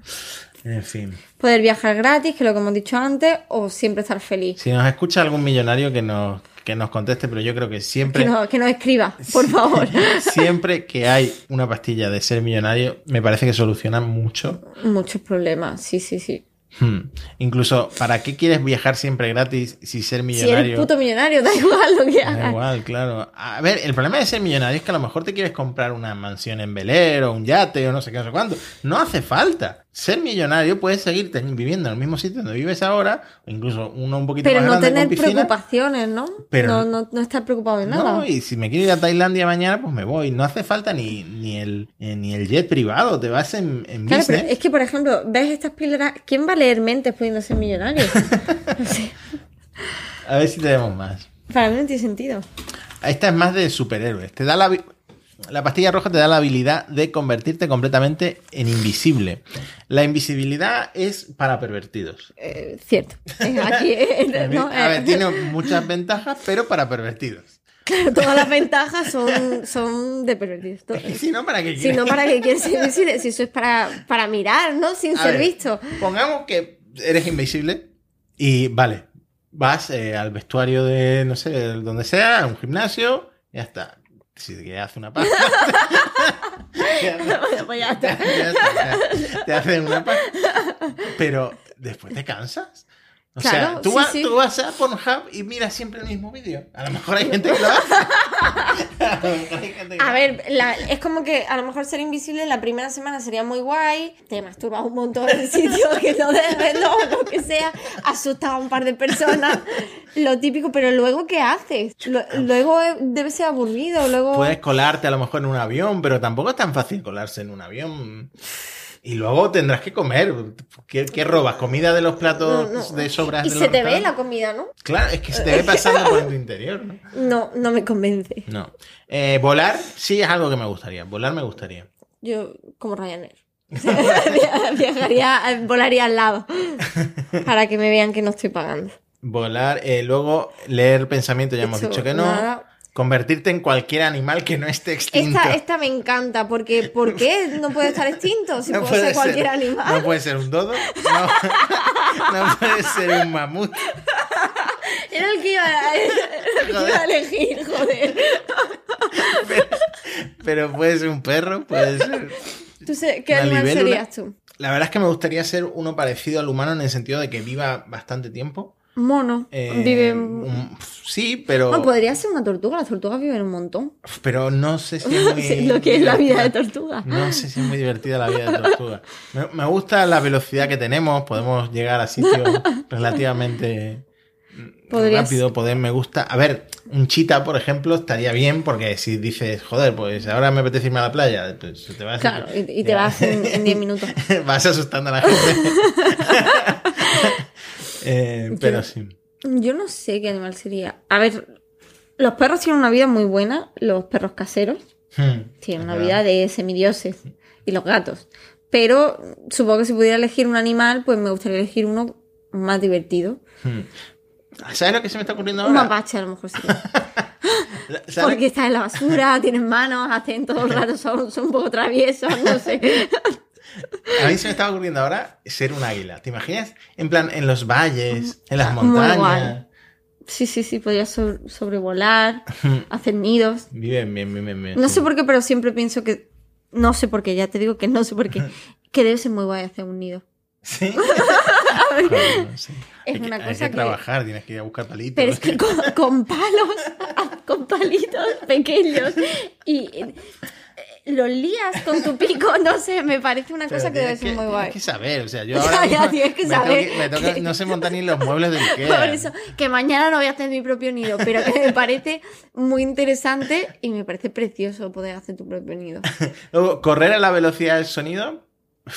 En fin. Poder viajar gratis, que lo que hemos dicho antes, o siempre estar feliz. Si nos escucha algún millonario que nos, que nos conteste, pero yo creo que siempre. Que, no, que nos escriba, por favor. Siempre que hay una pastilla de ser millonario, me parece que soluciona mucho. Muchos problemas, sí, sí, sí. Hmm. Incluso, ¿para qué quieres viajar siempre gratis si ser Si millonario? eres puto millonario, da igual lo que Da igual, claro. A ver, el problema de ser millonario es que a lo mejor te quieres comprar una mansión en Bel o un yate o no sé qué, no sé cuánto. No hace falta. Ser millonario puedes seguir viviendo en el mismo sitio donde vives ahora, incluso uno un poquito Pero más no grande tener con piscina. preocupaciones, ¿no? Pero- no, no, no estar preocupado de nada. No, y si me quiero ir a Tailandia mañana, pues me voy. No hace falta ni, ni, el, eh, ni el jet privado, te vas en, en Claro, pero business. es que, por ejemplo, ves estas píldoras. ¿Quién va a leer mentes pudiendo ser millonario? No. A ver si tenemos más. Para mí no tiene sentido. Esta es más de superhéroes. Te da la, la pastilla roja te da la habilidad de convertirte completamente en invisible. La invisibilidad es para pervertidos. Eh, cierto. Aquí, eh, no, a ver, eh, tiene muchas ventajas, pero para pervertidos. claro, todas las ventajas son, son de pervertidos. Si no, ¿para qué Si quieres? no, ¿para qué quieres ser invisible? Si eso es para, para mirar, ¿no? Sin A ser ver, visto. Pongamos que eres invisible y vale, vas eh, al vestuario de, no sé, donde sea, a un gimnasio, ya está. Si te hacer una paja. te pues ya está. ya está, te hacen una paja. Pero después te cansas. O sea, Claro, tú, sí, vas, sí. tú vas a Pornhub y miras siempre el mismo vídeo. A lo mejor hay gente que lo hace. A lo mejor hay gente que A ver, la- es como que a lo mejor ser invisible la primera semana sería muy guay, te masturbas un montón en sitios que no debes, no, lo que sea, asustas a un par de personas, lo típico, pero luego ¿qué haces? Luego debe ser aburrido, luego... Puedes colarte a lo mejor en un avión, pero tampoco es tan fácil colarse en un avión. Y luego tendrás que comer. ¿Qué, qué robas? ¿Comida de los platos No, no. de sobras y de se te ve la comida, ¿no? Claro, es que se te ve pasando por tu interior, ¿no? No, no me convence. No. Eh, volar sí es algo que me gustaría. Volar me gustaría. Yo, como Ryanair. Viajaría, volaría al lado para que me vean que no estoy pagando. Volar, eh, luego leer pensamiento, ya hemos Eso, dicho que no. nada. Convertirte en cualquier animal que no esté extinto. Esta, esta me encanta, porque ¿por qué no puede estar extinto? Si No puede ser cualquier ser- animal. No puede ser un dodo. No, no puede ser un mamut. Era el que iba a... Iba a elegir, joder. Pero puede ser un perro, puede ser. ¿Tú sé, qué animal libélula. serías tú? La verdad es que me gustaría ser uno parecido al humano en el sentido de que viva bastante tiempo. Mono. Eh, Vive. un- sí, pero. No, podría ser una tortuga. Las tortugas viven un montón. Pero no sé si es muy. Lo que es la vida de tortuga. No sé si es muy divertida la vida de tortuga. Me, me gusta la velocidad que tenemos, podemos llegar a sitios relativamente rápido, poder, me gusta. A ver, un chita, por ejemplo, estaría bien porque si dices, joder, pues ahora me apetece irme a la playa, pues te va a Claro, y, y te vas en en 10 minutos. Vas asustando a la gente. Eh, pero sí. Yo no sé qué animal sería. A ver, los perros tienen una vida muy buena, los perros caseros. Hmm, Tienen una vida de semidioses. Y los gatos. Pero supongo que si pudiera elegir un animal, pues me gustaría elegir uno más divertido. Hmm. ¿Sabes lo que se me está ocurriendo Un ahora? mapache a lo mejor. ¿Sabes? Porque está en la basura, tienen manos, hacen todo el rato, son, son un poco traviesos, no sé. A mí se me estaba ocurriendo ahora ser un águila. ¿Te imaginas? En plan, en los valles, en las montañas. Sí, sí, sí, podría so- sobrevolar, hacer nidos. Bien, bien, bien, bien. No sí. sé por qué, pero siempre pienso que. No sé por qué, ya te digo que no sé por qué. Que debe ser muy guay hacer un nido. Sí. Joder, sé. Es hay que, una hay cosa que que- trabajar, tienes que ir a buscar palitos. Pero es que con, con palos, con palitos pequeños y los lías con tu pico, no sé, me parece una Pero cosa que debe tienes ser muy tienes guay. que saber, o sea, yo ahora ya, tienes que me saber me que- no sé montar ni los muebles del Ikea. Por eso, que mañana no voy a hacer mi propio nido, pero que me parece muy interesante y me parece precioso poder hacer tu propio nido. Luego, correr a la velocidad del sonido,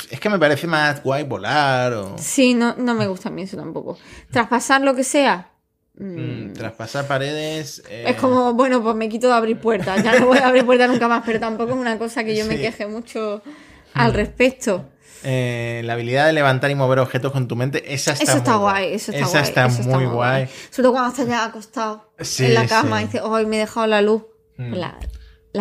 es que me parece más guay volar o Sí, no, no me gusta a mí eso tampoco. Traspasar lo que sea. Mm, traspasar paredes. eh, Es como, bueno, pues me quito de abrir puertas, ya no voy a abrir puertas nunca más, pero tampoco es una cosa que yo me queje mucho al respecto. eh, la habilidad de levantar y mover objetos con tu mente, esa está Eso muy está guay, eso está Esa guay. está eso muy guay. Sobre todo cuando estás ya acostado Sí, en la cama sí. y dices, hoy me he dejado la luz. Mm. La,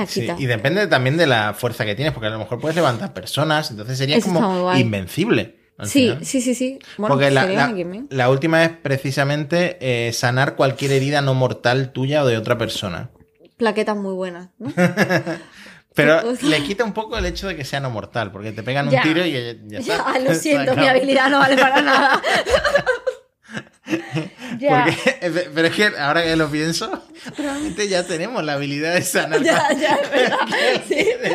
quita. y depende también de la fuerza que tienes, porque a lo mejor puedes levantar personas, entonces sería Eso como guay. invencible. Sí, sí, sí, sí. Bueno, porque la, la- última es precisamente eh, sanar cualquier herida no mortal tuya o de otra persona. Plaquetas muy buenas, ¿no? Pero le quita un poco el hecho de que sea no mortal, porque te pegan Ya. un tiro y ya, ya Ya, está. lo siento, mi habilidad no vale para nada. ya, Porque- pero es que ahora que lo pienso, probablemente ya tenemos la habilidad de sanar. ya, ya, es verdad. Sí. no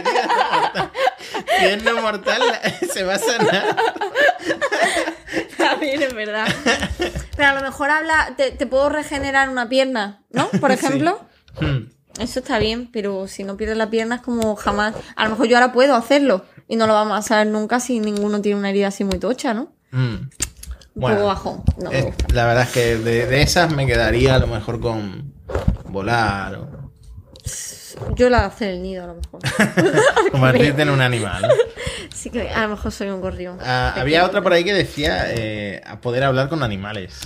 mortal. Si es no mortal, se va a sanar. También es verdad. Pero a lo mejor habla, te, te puedo regenerar una pierna, ¿no? Por Sí. ejemplo. Hmm. Eso está bien, pero si no pierdes la pierna es como jamás. A lo mejor yo ahora puedo hacerlo y no lo vamos a saber nunca si ninguno tiene una herida así muy tocha, ¿no? Hmm. Un Bueno, poco bajón. No me la verdad es que de, de esas me quedaría a lo mejor con volar o Yo la de hacer el nido a lo mejor. convertirte en un animal. Sí que a lo mejor soy un gorrión. Ah, había otra por ahí que decía eh, a poder hablar con animales.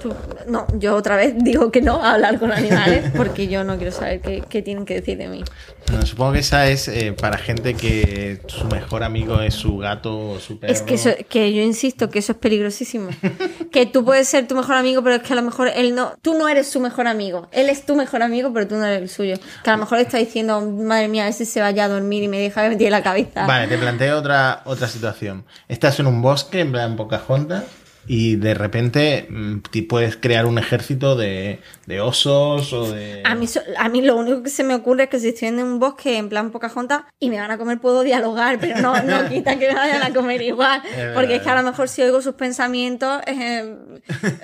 Tú- No, yo otra vez digo que no a hablar con animales porque yo no quiero saber qué, qué tienen que decir de mí. No, supongo que esa es eh, para gente que su mejor amigo es su gato o su perro. Es que, eso, que yo insisto que eso es peligrosísimo. que tú puedes ser tu mejor amigo, pero es que a lo mejor él no. Tú no eres su mejor amigo. Él es tu mejor amigo, pero tú no eres el suyo. Que a lo mejor está diciendo, madre mía, a ver si se vaya a dormir y me deja de meter la cabeza. Vale, te planteo otra, otra situación. Estás en un bosque, en plan Pocahontas, y de repente mm, te puedes crear un ejército de, de osos o de... A mí, a mí lo único que se me ocurre es que si estoy en un bosque en plan Pocahontas y me van a comer puedo dialogar, pero no, no quita que me vayan a comer igual. porque es que a lo mejor si oigo sus pensamientos, eh,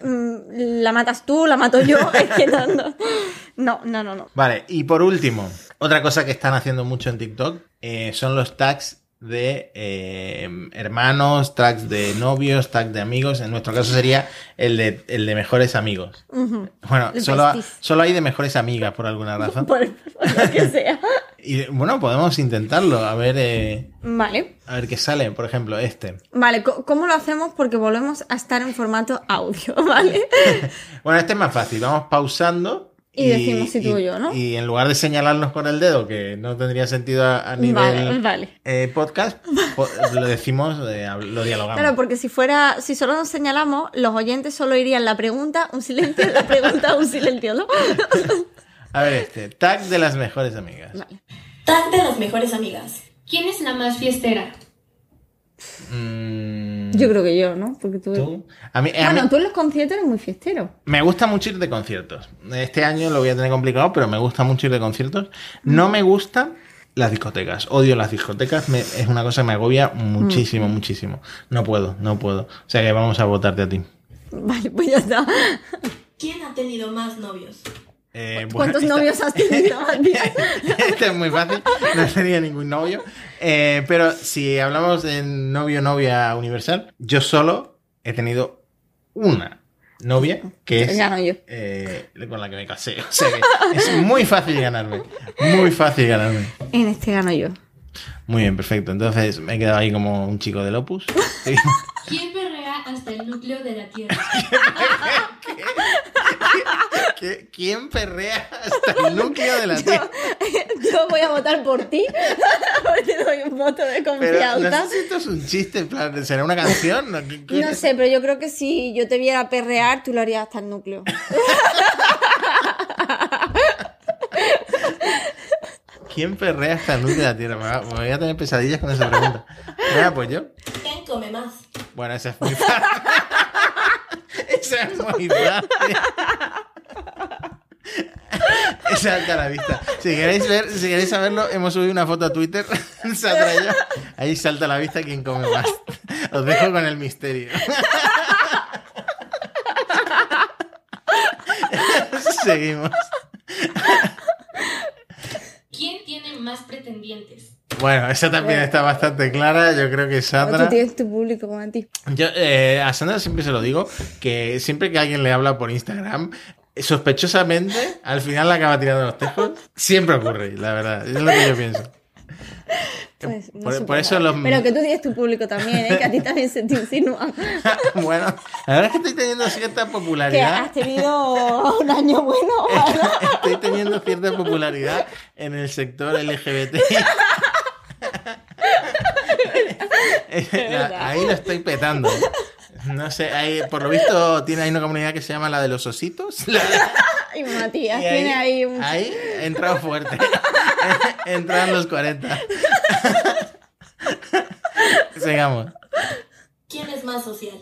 mm, la matas tú, la mato yo, es que no, no, no, no, no. no. Vale, y por último, otra cosa que están haciendo mucho en TikTok eh, son los tags de eh, hermanos, tags de novios, tags de amigos. En nuestro caso sería el de, el de mejores amigos. Bueno, solo, solo hay de mejores amigas por alguna razón. Por, por lo que sea. Y bueno, podemos intentarlo, a ver, eh, Vale. a ver qué sale. Por ejemplo, este. Vale, ¿cómo lo hacemos? Porque volvemos a estar en formato audio, ¿vale? Bueno, este es más fácil. Vamos pausando Y decimos si tú o yo, ¿no? Y en lugar de señalarnos con el dedo, que no tendría sentido a, a nivel Vale, vale. eh, podcast, po- lo decimos, eh, lo dialogamos. Claro, porque si fuera, si solo nos señalamos, los oyentes solo irían la pregunta, un silencio, la pregunta, un silencio, ¿no? A ver este, tag de las mejores amigas. Vale. Tag de las mejores amigas. ¿Quién es la más fiestera? Mm, Yo creo que yo, ¿no? Porque tú... ¿Tú? A mí, a Bueno, mí- tú en los conciertos eres muy fiestero. Me gusta mucho ir de conciertos. Este año lo voy a tener complicado, pero me gusta mucho ir de conciertos. No me gustan las discotecas. Odio las discotecas. me- es una cosa que me agobia muchísimo, muchísimo. No puedo, no puedo. O sea que vamos a votarte a ti. Vale, pues ya está. ¿Quién ha tenido más novios? Eh, bueno, ¿Cuántos esta- novios has tenido? Este es muy fácil, no tenía ningún novio. Eh, pero si hablamos de novio novia universal, yo solo he tenido una novia que es Gano yo. eh, con la que me casé. O sea que es muy fácil ganarme. Muy fácil ganarme. En este gano yo. Muy bien, perfecto. Entonces me he quedado ahí como un chico del Opus. ¿Quién perrea hasta el núcleo de la Tierra? ¿Qué- ¿Quién perrea hasta el núcleo de la tierra? Yo voy a votar por ti. Te doy un voto de Pero no confianza. sé si esto es un chiste, plan, ¿será una canción? ¿No? Sé, pero yo creo que si yo te viera perrear, tú lo harías hasta el núcleo. ¿Quién perrea hasta el núcleo de la Tierra? Me, voy a tener pesadillas con esa pregunta. Venga, pues yo. ¿Quién come más? Bueno, esa es muy fácil. esa es muy fácil. Esa alta la vista. Si queréis ver, si queréis saberlo, hemos subido una foto a Twitter. Ahí salta a la vista quién come más. Os dejo con el misterio. Seguimos. ¿Quién tiene más pretendientes? Bueno, esa también está bastante clara. Yo creo que Tú Sandra. tienes tu público como ti. Yo, eh, a Sandra siempre se lo digo, que siempre que alguien le habla por Instagram, sospechosamente, al final la acaba tirando los tejos. Siempre ocurre, la verdad. Es lo que yo pienso. Pues, no Por- por eso los- Pero que tú tienes tu público también, ¿eh? que a ti también se te insinúan. bueno, la verdad es que estoy teniendo cierta que popularidad. has tenido un año bueno. ¿no? Estoy teniendo cierta popularidad en el sector LGBT. ahí lo estoy petando. No sé, ahí, por lo visto tiene ahí una comunidad que se llama la de los ositos. La de- Y Matías Y tiene ahí un... ahí he entrado fuerte. he entrado en los 40. Sigamos. ¿Quién es más social?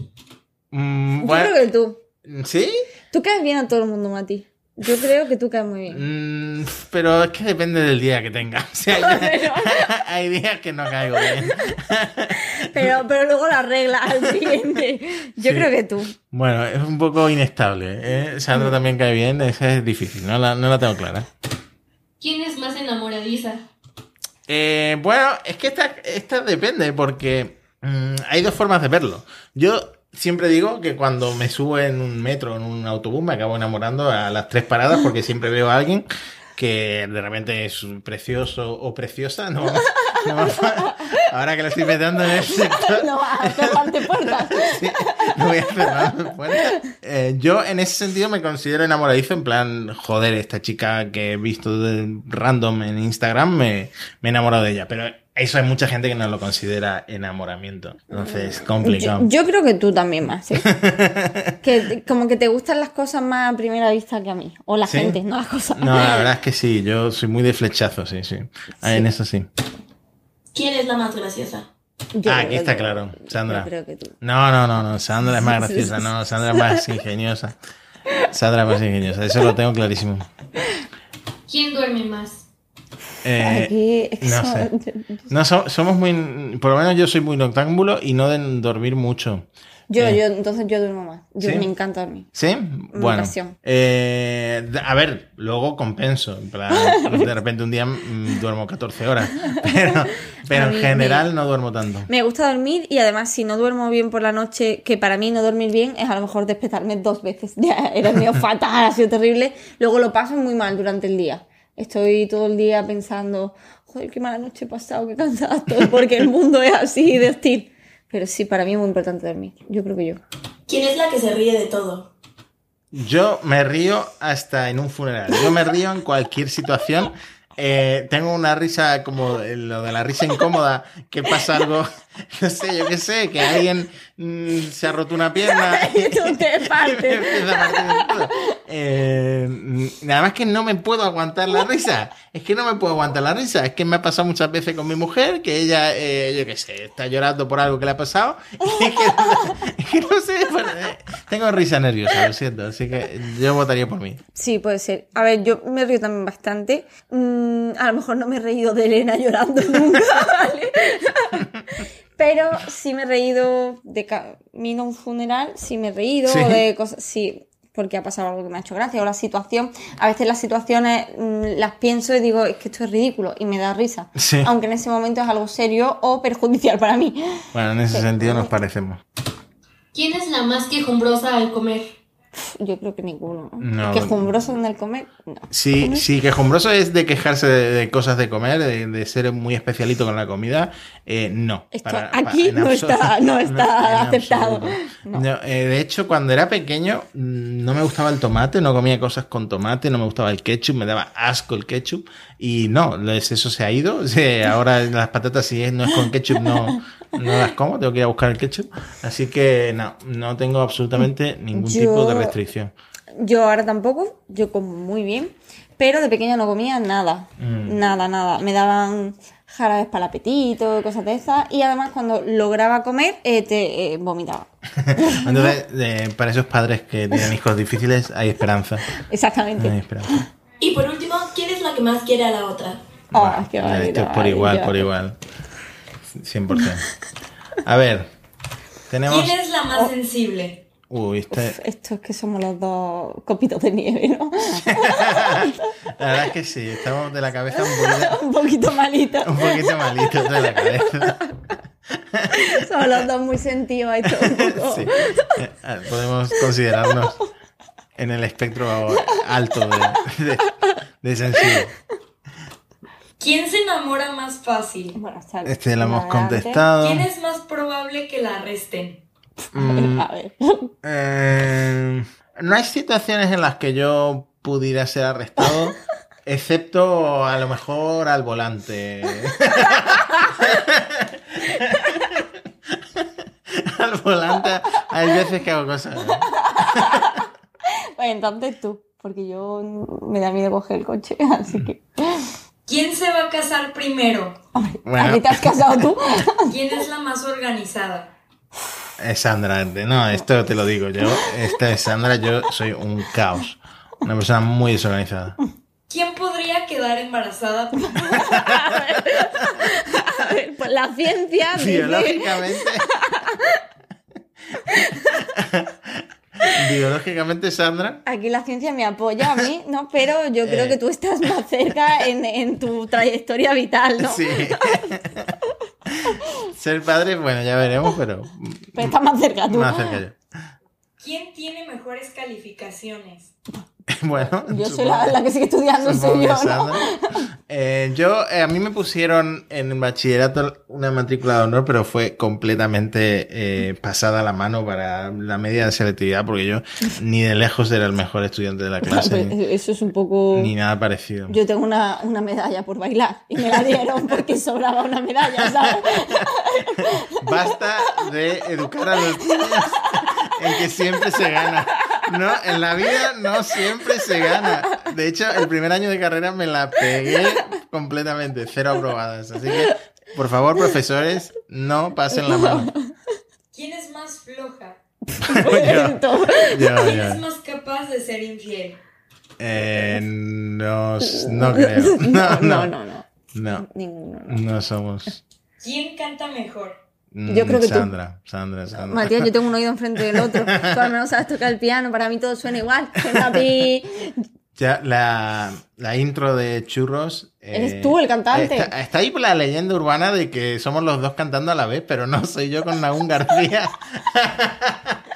Mm, Yo bueno, creo que tú. ¿Sí? Tú caes bien a todo el mundo, Mati. Yo creo que tú caes muy bien. Mm, pero es que depende del día que tenga. O sea, hay, hay días que no caigo bien. Pero, pero luego la regla al siguiente. Yo Sí. creo que tú. Bueno, es un poco inestable. ¿eh? Sandra también cae bien, esa es difícil, no la, no la tengo clara. ¿Quién es más enamoradiza? Eh, bueno, es que esta, esta depende, porque mm, hay dos formas de verlo. Yo siempre digo que cuando me subo en un metro, en un autobús, me acabo enamorando a las tres paradas, porque siempre veo a alguien que de repente es precioso o preciosa. No, no- ahora que lo estoy metiendo en el sector. No puertas. Sí, no voy a cerrar la puerta. Eh, yo en ese sentido me considero enamoradizo, en plan, joder, esta chica que he visto de random en Instagram, me, me he enamorado de ella. Pero eso hay mucha gente que no lo considera enamoramiento. Entonces, complicado. Yo, yo creo que tú también más, que como que te gustan las cosas más a primera vista que a mí. O la ¿Sí? gente, no las cosas. No, la verdad es que sí, yo soy muy de flechazo, sí, sí. Ah, En eso sí. ¿Quién es la más graciosa? Yo Ah, aquí está que- claro, Sandra. Yo creo que tú. No, no, no, no, Sandra es más graciosa, no, Sandra es más ingeniosa. Sandra es más ingeniosa, eso lo tengo clarísimo. ¿Quién duerme más? Eh, Aquí, no son- sé. No, so- somos muy. Por lo menos yo soy muy noctámbulo y no de dormir mucho. Yo, Eh. yo, entonces yo duermo más. Yo ¿Sí? me encanta dormir. ¿Sí? Bueno. ocasión. eh, a ver, luego compenso. De repente un día mm, duermo 14 horas. Pero, en general me- no duermo tanto. Me gusta dormir y además si no duermo bien por la noche, que para mí no dormir bien es a lo mejor despertarme dos veces. Ya era mío fatal, ha sido terrible. Luego lo paso muy mal durante el día. Estoy todo el día pensando, joder, qué mala noche he pasado, qué cansada estoy, porque el mundo es así de hostil. Pero sí, para mí es muy importante dormir. Yo creo que yo. ¿Quién es la que se ríe de todo? Yo me río hasta en un funeral. Yo me río en cualquier situación. Eh, tengo una risa como lo de la risa incómoda, que pasa algo, no sé, yo qué sé, que alguien mm, se ha roto una pierna. Y tú te partes. Eh, nada más que no me puedo aguantar la risa. Es que no me puedo aguantar la risa. Es que me ha pasado muchas veces con mi mujer que ella, eh, yo qué sé, está llorando por algo que le ha pasado. Y es que, es que no sé, bueno, eh, tengo risa nerviosa, lo siento. Así que yo votaría por mí. Sí, puede ser. A ver, yo me río también bastante. Mm, a lo mejor no me he reído de Elena llorando nunca, ¿vale? Pero sí me he reído de camino a un funeral, sí me he reído, Sí. o de cosas, sí, porque ha pasado algo que me ha hecho gracia, o la situación, a veces las situaciones mm, las pienso y digo, es que esto es ridículo, y me da risa. Sí. Aunque en ese momento es algo serio o perjudicial para mí. Bueno, en ese sentido nos parecemos. ¿Quién es la más quejumbrosa al comer? Yo creo que ninguno. No. Quejumbroso en el comer, no. Sí, sí, quejumbroso es de quejarse de, de cosas de comer, de, de ser muy especialito con la comida. eh, no. Esto aquí no está- no está aceptado. eh, de hecho, cuando era pequeño, mm, no me gustaba el tomate, no comía cosas con tomate, no me gustaba el ketchup, me daba asco el ketchup. Y no, eso se ha ido. Ahora las patatas, si es- no es con ketchup, no, no las como, tengo que ir a buscar el ketchup. Así que no, no tengo absolutamente ningún Yo- tipo de restricción. Yo ahora tampoco, yo como muy bien, pero de pequeña no comía nada, Mm. nada, nada. Me daban jarabes para el apetito, cosas de esas, y además cuando lograba comer, eh, te eh, vomitaba. Entonces, eh, para esos padres que tienen hijos difíciles, hay esperanza. Exactamente. Hay esperanza. Y por último, ¿quién es la que más quiere a la otra? Ah, qué esto es por igual, por igual. 100%. A ver, tenemos... ¿Quién es la más sensible? Uy, este... Esto es que somos los dos copitos de nieve, ¿no? La verdad es que sí, estamos de la cabeza un poquito, Un poquito malito. un poquito malitos de la cabeza. Somos los dos muy sentidos. Esto un poco. Sí. Podemos considerarnos en el espectro alto de, de, de sensible. ¿Quién se enamora más fácil? Bueno, Este lo hemos contestado. ¿Quién es más probable que la arresten? Mm, A ver. Eh, no hay situaciones en las que yo pudiera ser arrestado, excepto a lo mejor al volante. al volante hay veces que hago cosas. Pues entonces tú, porque yo me da miedo coger el coche, así que. ¿Quién se va a casar primero? Bueno. ¿A qué te has casado tú? ¿Quién es la más organizada? Es Sandra, no, esto te lo digo yo. Esta es Sandra, yo soy un caos. Una persona muy desorganizada. ¿Quién podría quedar embarazada? A ver, pues la ciencia dice- Biológicamente. Biológicamente, Sandra. Aquí la ciencia me apoya a mí, ¿no? Pero yo creo Eh. que tú estás más cerca en, en tu trayectoria vital, ¿no? Sí. Ser padre, bueno, ya veremos, pero Pero estás más cerca tú. más cerca yo. ¿Quién tiene mejores calificaciones? Bueno, Yo soy la, la que sigue estudiando, soy yo, ¿no? Eh, yo, eh, a mí me pusieron en bachillerato una matrícula de honor, pero fue completamente eh, pasada la mano para la media de selectividad, porque yo ni de lejos era el mejor estudiante de la clase, ni, Eso es un poco... ni nada parecido. Yo tengo una, una medalla por bailar y me la dieron porque sobraba una medalla, ¿sabes? Basta de educar a los niños en que siempre se gana. No, en la vida no siempre se gana. De hecho, el primer año de carrera me la pegué completamente, cero aprobadas. Así que, por favor, profesores, no pasen la mano. ¿Quién es más floja? Yo, yo, ¿Quién yo. es más capaz de ser infiel? Eh, no, no creo. No, no, no, no, no. no. Ninguno. No somos. ¿Quién canta mejor? Mm, Yo creo que tú. Sandra, Sandra, Sandra. Matías, yo tengo un oído enfrente del otro. Tú al menos sabes tocar el piano, para mí todo suena igual. Ya, la, la intro de Churros. eh, Eres tú el cantante. Está, está ahí la leyenda urbana de que somos los dos cantando a la vez, pero no soy yo con Nahum García.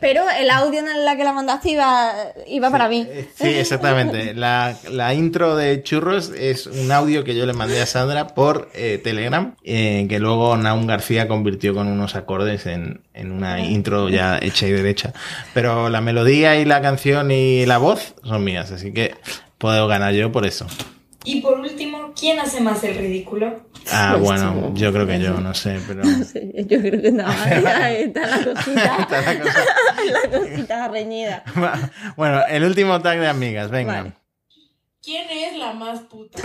Pero el audio en la que la mandaste iba, iba para mí. Eh, Sí, exactamente. La, la intro de Churros es un audio que yo le mandé a Sandra por eh, Telegram, eh, que luego Naum García convirtió con unos acordes en, en una intro ya hecha y derecha. Pero la melodía y la canción y la voz son mías, así que puedo ganar yo por eso. Y por último, ¿quién hace más el ridículo? Ah, Pues bueno, yo creo que yo, no sé, pero... Sí, Yo creo que nada más ya está la cosita, Está la cosa- la cosita reñida. Bueno, el último tag de amigas, venga. Vale. ¿Quién es la más puta?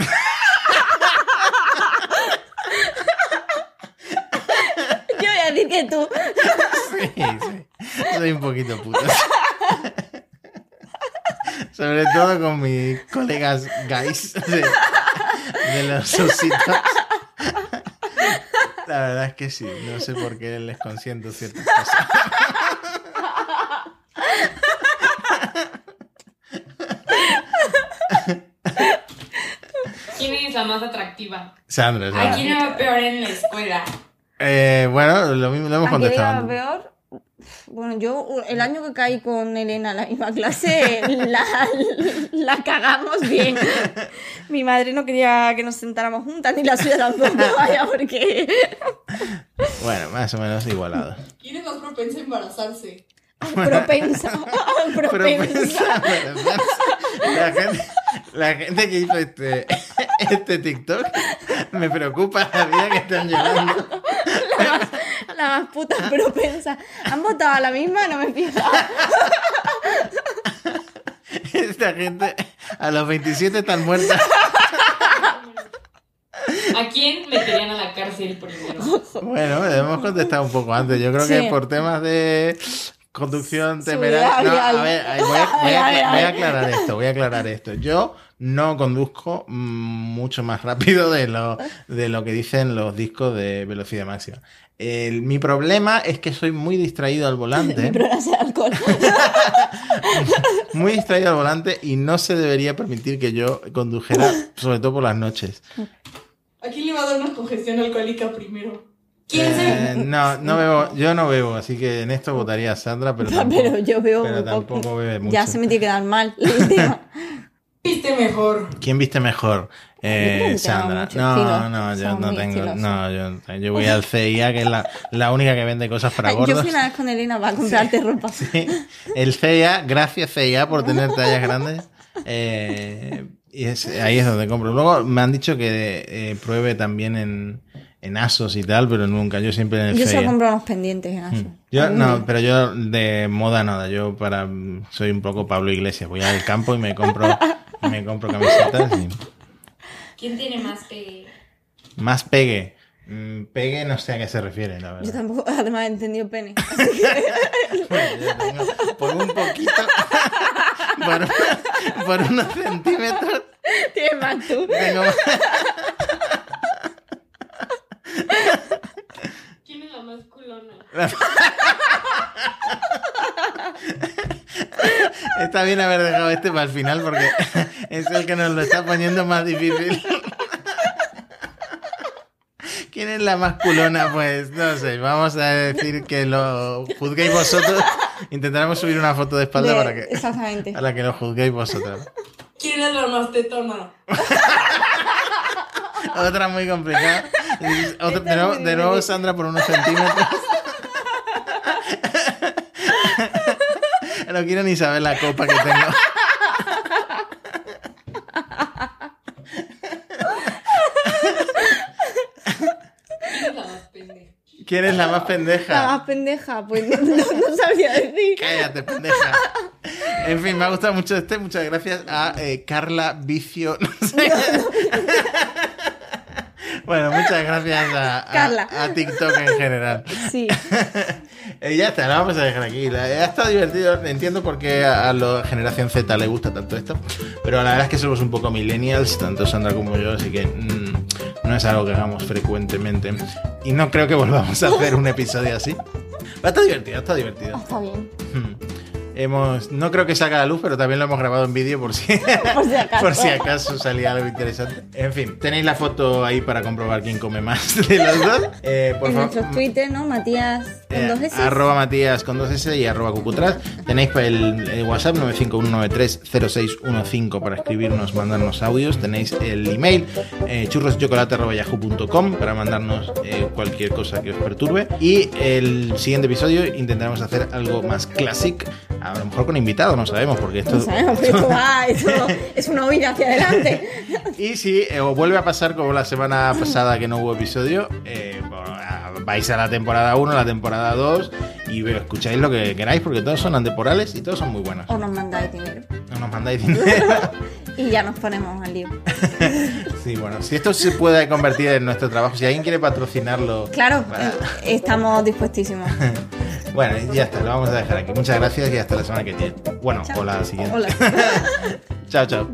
Yo voy a decir que tú. Sí, sí. Soy un poquito puto. Sobre todo con mis colegas guys de, de los ositos. La verdad es que sí, no sé por qué les consiento ciertas cosas. ¿Quién es la más atractiva? Sandra, ¿A quién le va peor en la escuela? Eh, bueno, lo mismo lo hemos ¿A qué le iba contestado. peor? Bueno, yo el año que caí con Elena en la misma clase la, la cagamos bien. Mi madre no quería que nos sentáramos juntas, ni la suya tampoco, vaya, porque... Bueno, más o menos igualado. ¿Quién es más propensa a embarazarse? Propensa, propensa. la, gente, la gente que hizo este, este TikTok me preocupa la vida que están llevando. La más puta propensa. Han votado a la misma, no me fijo. Esta gente a los 27 están muertas. ¿A quién meterían a la cárcel primero? Bueno, hemos contestado un poco antes. Yo creo que por temas de conducción temeraria. No, a ver, voy a, voy a- voy aclarar esto, voy a aclarar esto. Yo no conduzco mm, mucho más rápido de lo, de lo que dicen los discos de velocidad máxima. El- mi problema es que soy muy distraído al volante. Pero no sea alcohol. muy distraído al volante y no se debería permitir que yo condujera, sobre todo por las noches. ¿A quién le va a dar una congestión alcohólica primero? ¿Quién Eh, no, no bebo, yo no bebo, así que en esto votaría a Sandra, pero tampoco, Pero yo veo pero tampoco poco. bebe mucho. Ya se me tiene que dar mal el tema. viste mejor? ¿Quién viste mejor? Eh, Yo Sandra. No, no, yo no tengo. No, yo, yo voy al CIA, que es la, la única que vende cosas para gordos. Yo fui una vez con Elena para comprarte ropa. Sí. El CIA, gracias CIA por tener tallas grandes. Eh, y es- ahí es donde compro. Luego me han dicho que eh, pruebe también en, en Asos y tal, pero nunca. Yo siempre en el Yo CIA. solo compro unos pendientes en eso. Yo Algún no, pero yo de moda nada. Yo para soy un poco Pablo Iglesias. Voy al campo y me compro me compro camisetas y ¿Quién tiene más pegue? más pegue. Mm, Pegue no sé a qué se refiere, la Yo verdad. tampoco, además, he entendido pene. Bueno, yo tengo por un poquito, por, por unos centímetros, Tienes más tú. tengo ¿Quién es la más culona? Está bien haber dejado este para el final porque es el que nos lo está poniendo más difícil. ¿Quién es la más culona? Pues no sé, vamos a decir que lo juzguéis vosotros. Intentaremos subir una foto de espalda De- para que, Exactamente. para que lo juzguéis vosotros. ¿Quién es la más tetona? Otra muy complicada. Otra- de, nuevo, de nuevo Sandra por unos centímetros. No quiero ni saber la copa que tengo. ¿Quién es la más pendeja? ¿Quién es la más pendeja? pues no, no- no sabría decir. Cállate, pendeja. En fin, me ha gustado mucho este. Muchas gracias a eh, Carla Vicio. No sé. Bueno, muchas gracias a, a- Carla. a TikTok en general. Sí. Eh, ya está, la vamos a dejar aquí. La- Ha estado divertido, entiendo por qué a, a la generación Z le gusta tanto esto, pero la verdad es que somos un poco millennials, tanto Sandra como yo, así que mm, no es algo que hagamos frecuentemente. Y no creo que volvamos a hacer un episodio así. Pero está divertido, está divertido. Está bien. Hmm. Hemos, no creo que salga a la luz, pero también lo hemos grabado en vídeo por si, Por si acaso. por si acaso salía algo interesante. En fin, tenéis la foto ahí para comprobar quién come más de los dos. Eh, por en favor, nuestros Twitter, ¿no? Matías con eh, dos S. arroba Matías con dos S y arroba Cucutras. Tenéis el, el WhatsApp 951930615 para escribirnos, mandarnos audios. Tenéis el email eh, churroschocolate.yahoo.com para mandarnos eh, cualquier cosa que os perturbe. Y el siguiente episodio intentaremos hacer algo más clásico, a lo mejor con invitado, no sabemos, porque esto... No sabemos, pero esto va, esto es una huida hacia adelante. Y si eh, os vuelve a pasar como la semana pasada que no hubo episodio, eh, bueno, vais a la temporada 1, la temporada 2 y escucháis lo que queráis porque todos son antemporales y todos son muy buenos. O nos mandáis dinero. No nos mandáis dinero. Y ya nos ponemos al lío. Sí, bueno, si esto se puede convertir en nuestro trabajo, si alguien quiere patrocinarlo. Claro, para- eh, estamos dispuestísimos. Bueno, ya está, lo vamos a dejar aquí. Muchas gracias y hasta la semana que viene. Bueno, Chao. o la siguiente. Hola. chao, chao.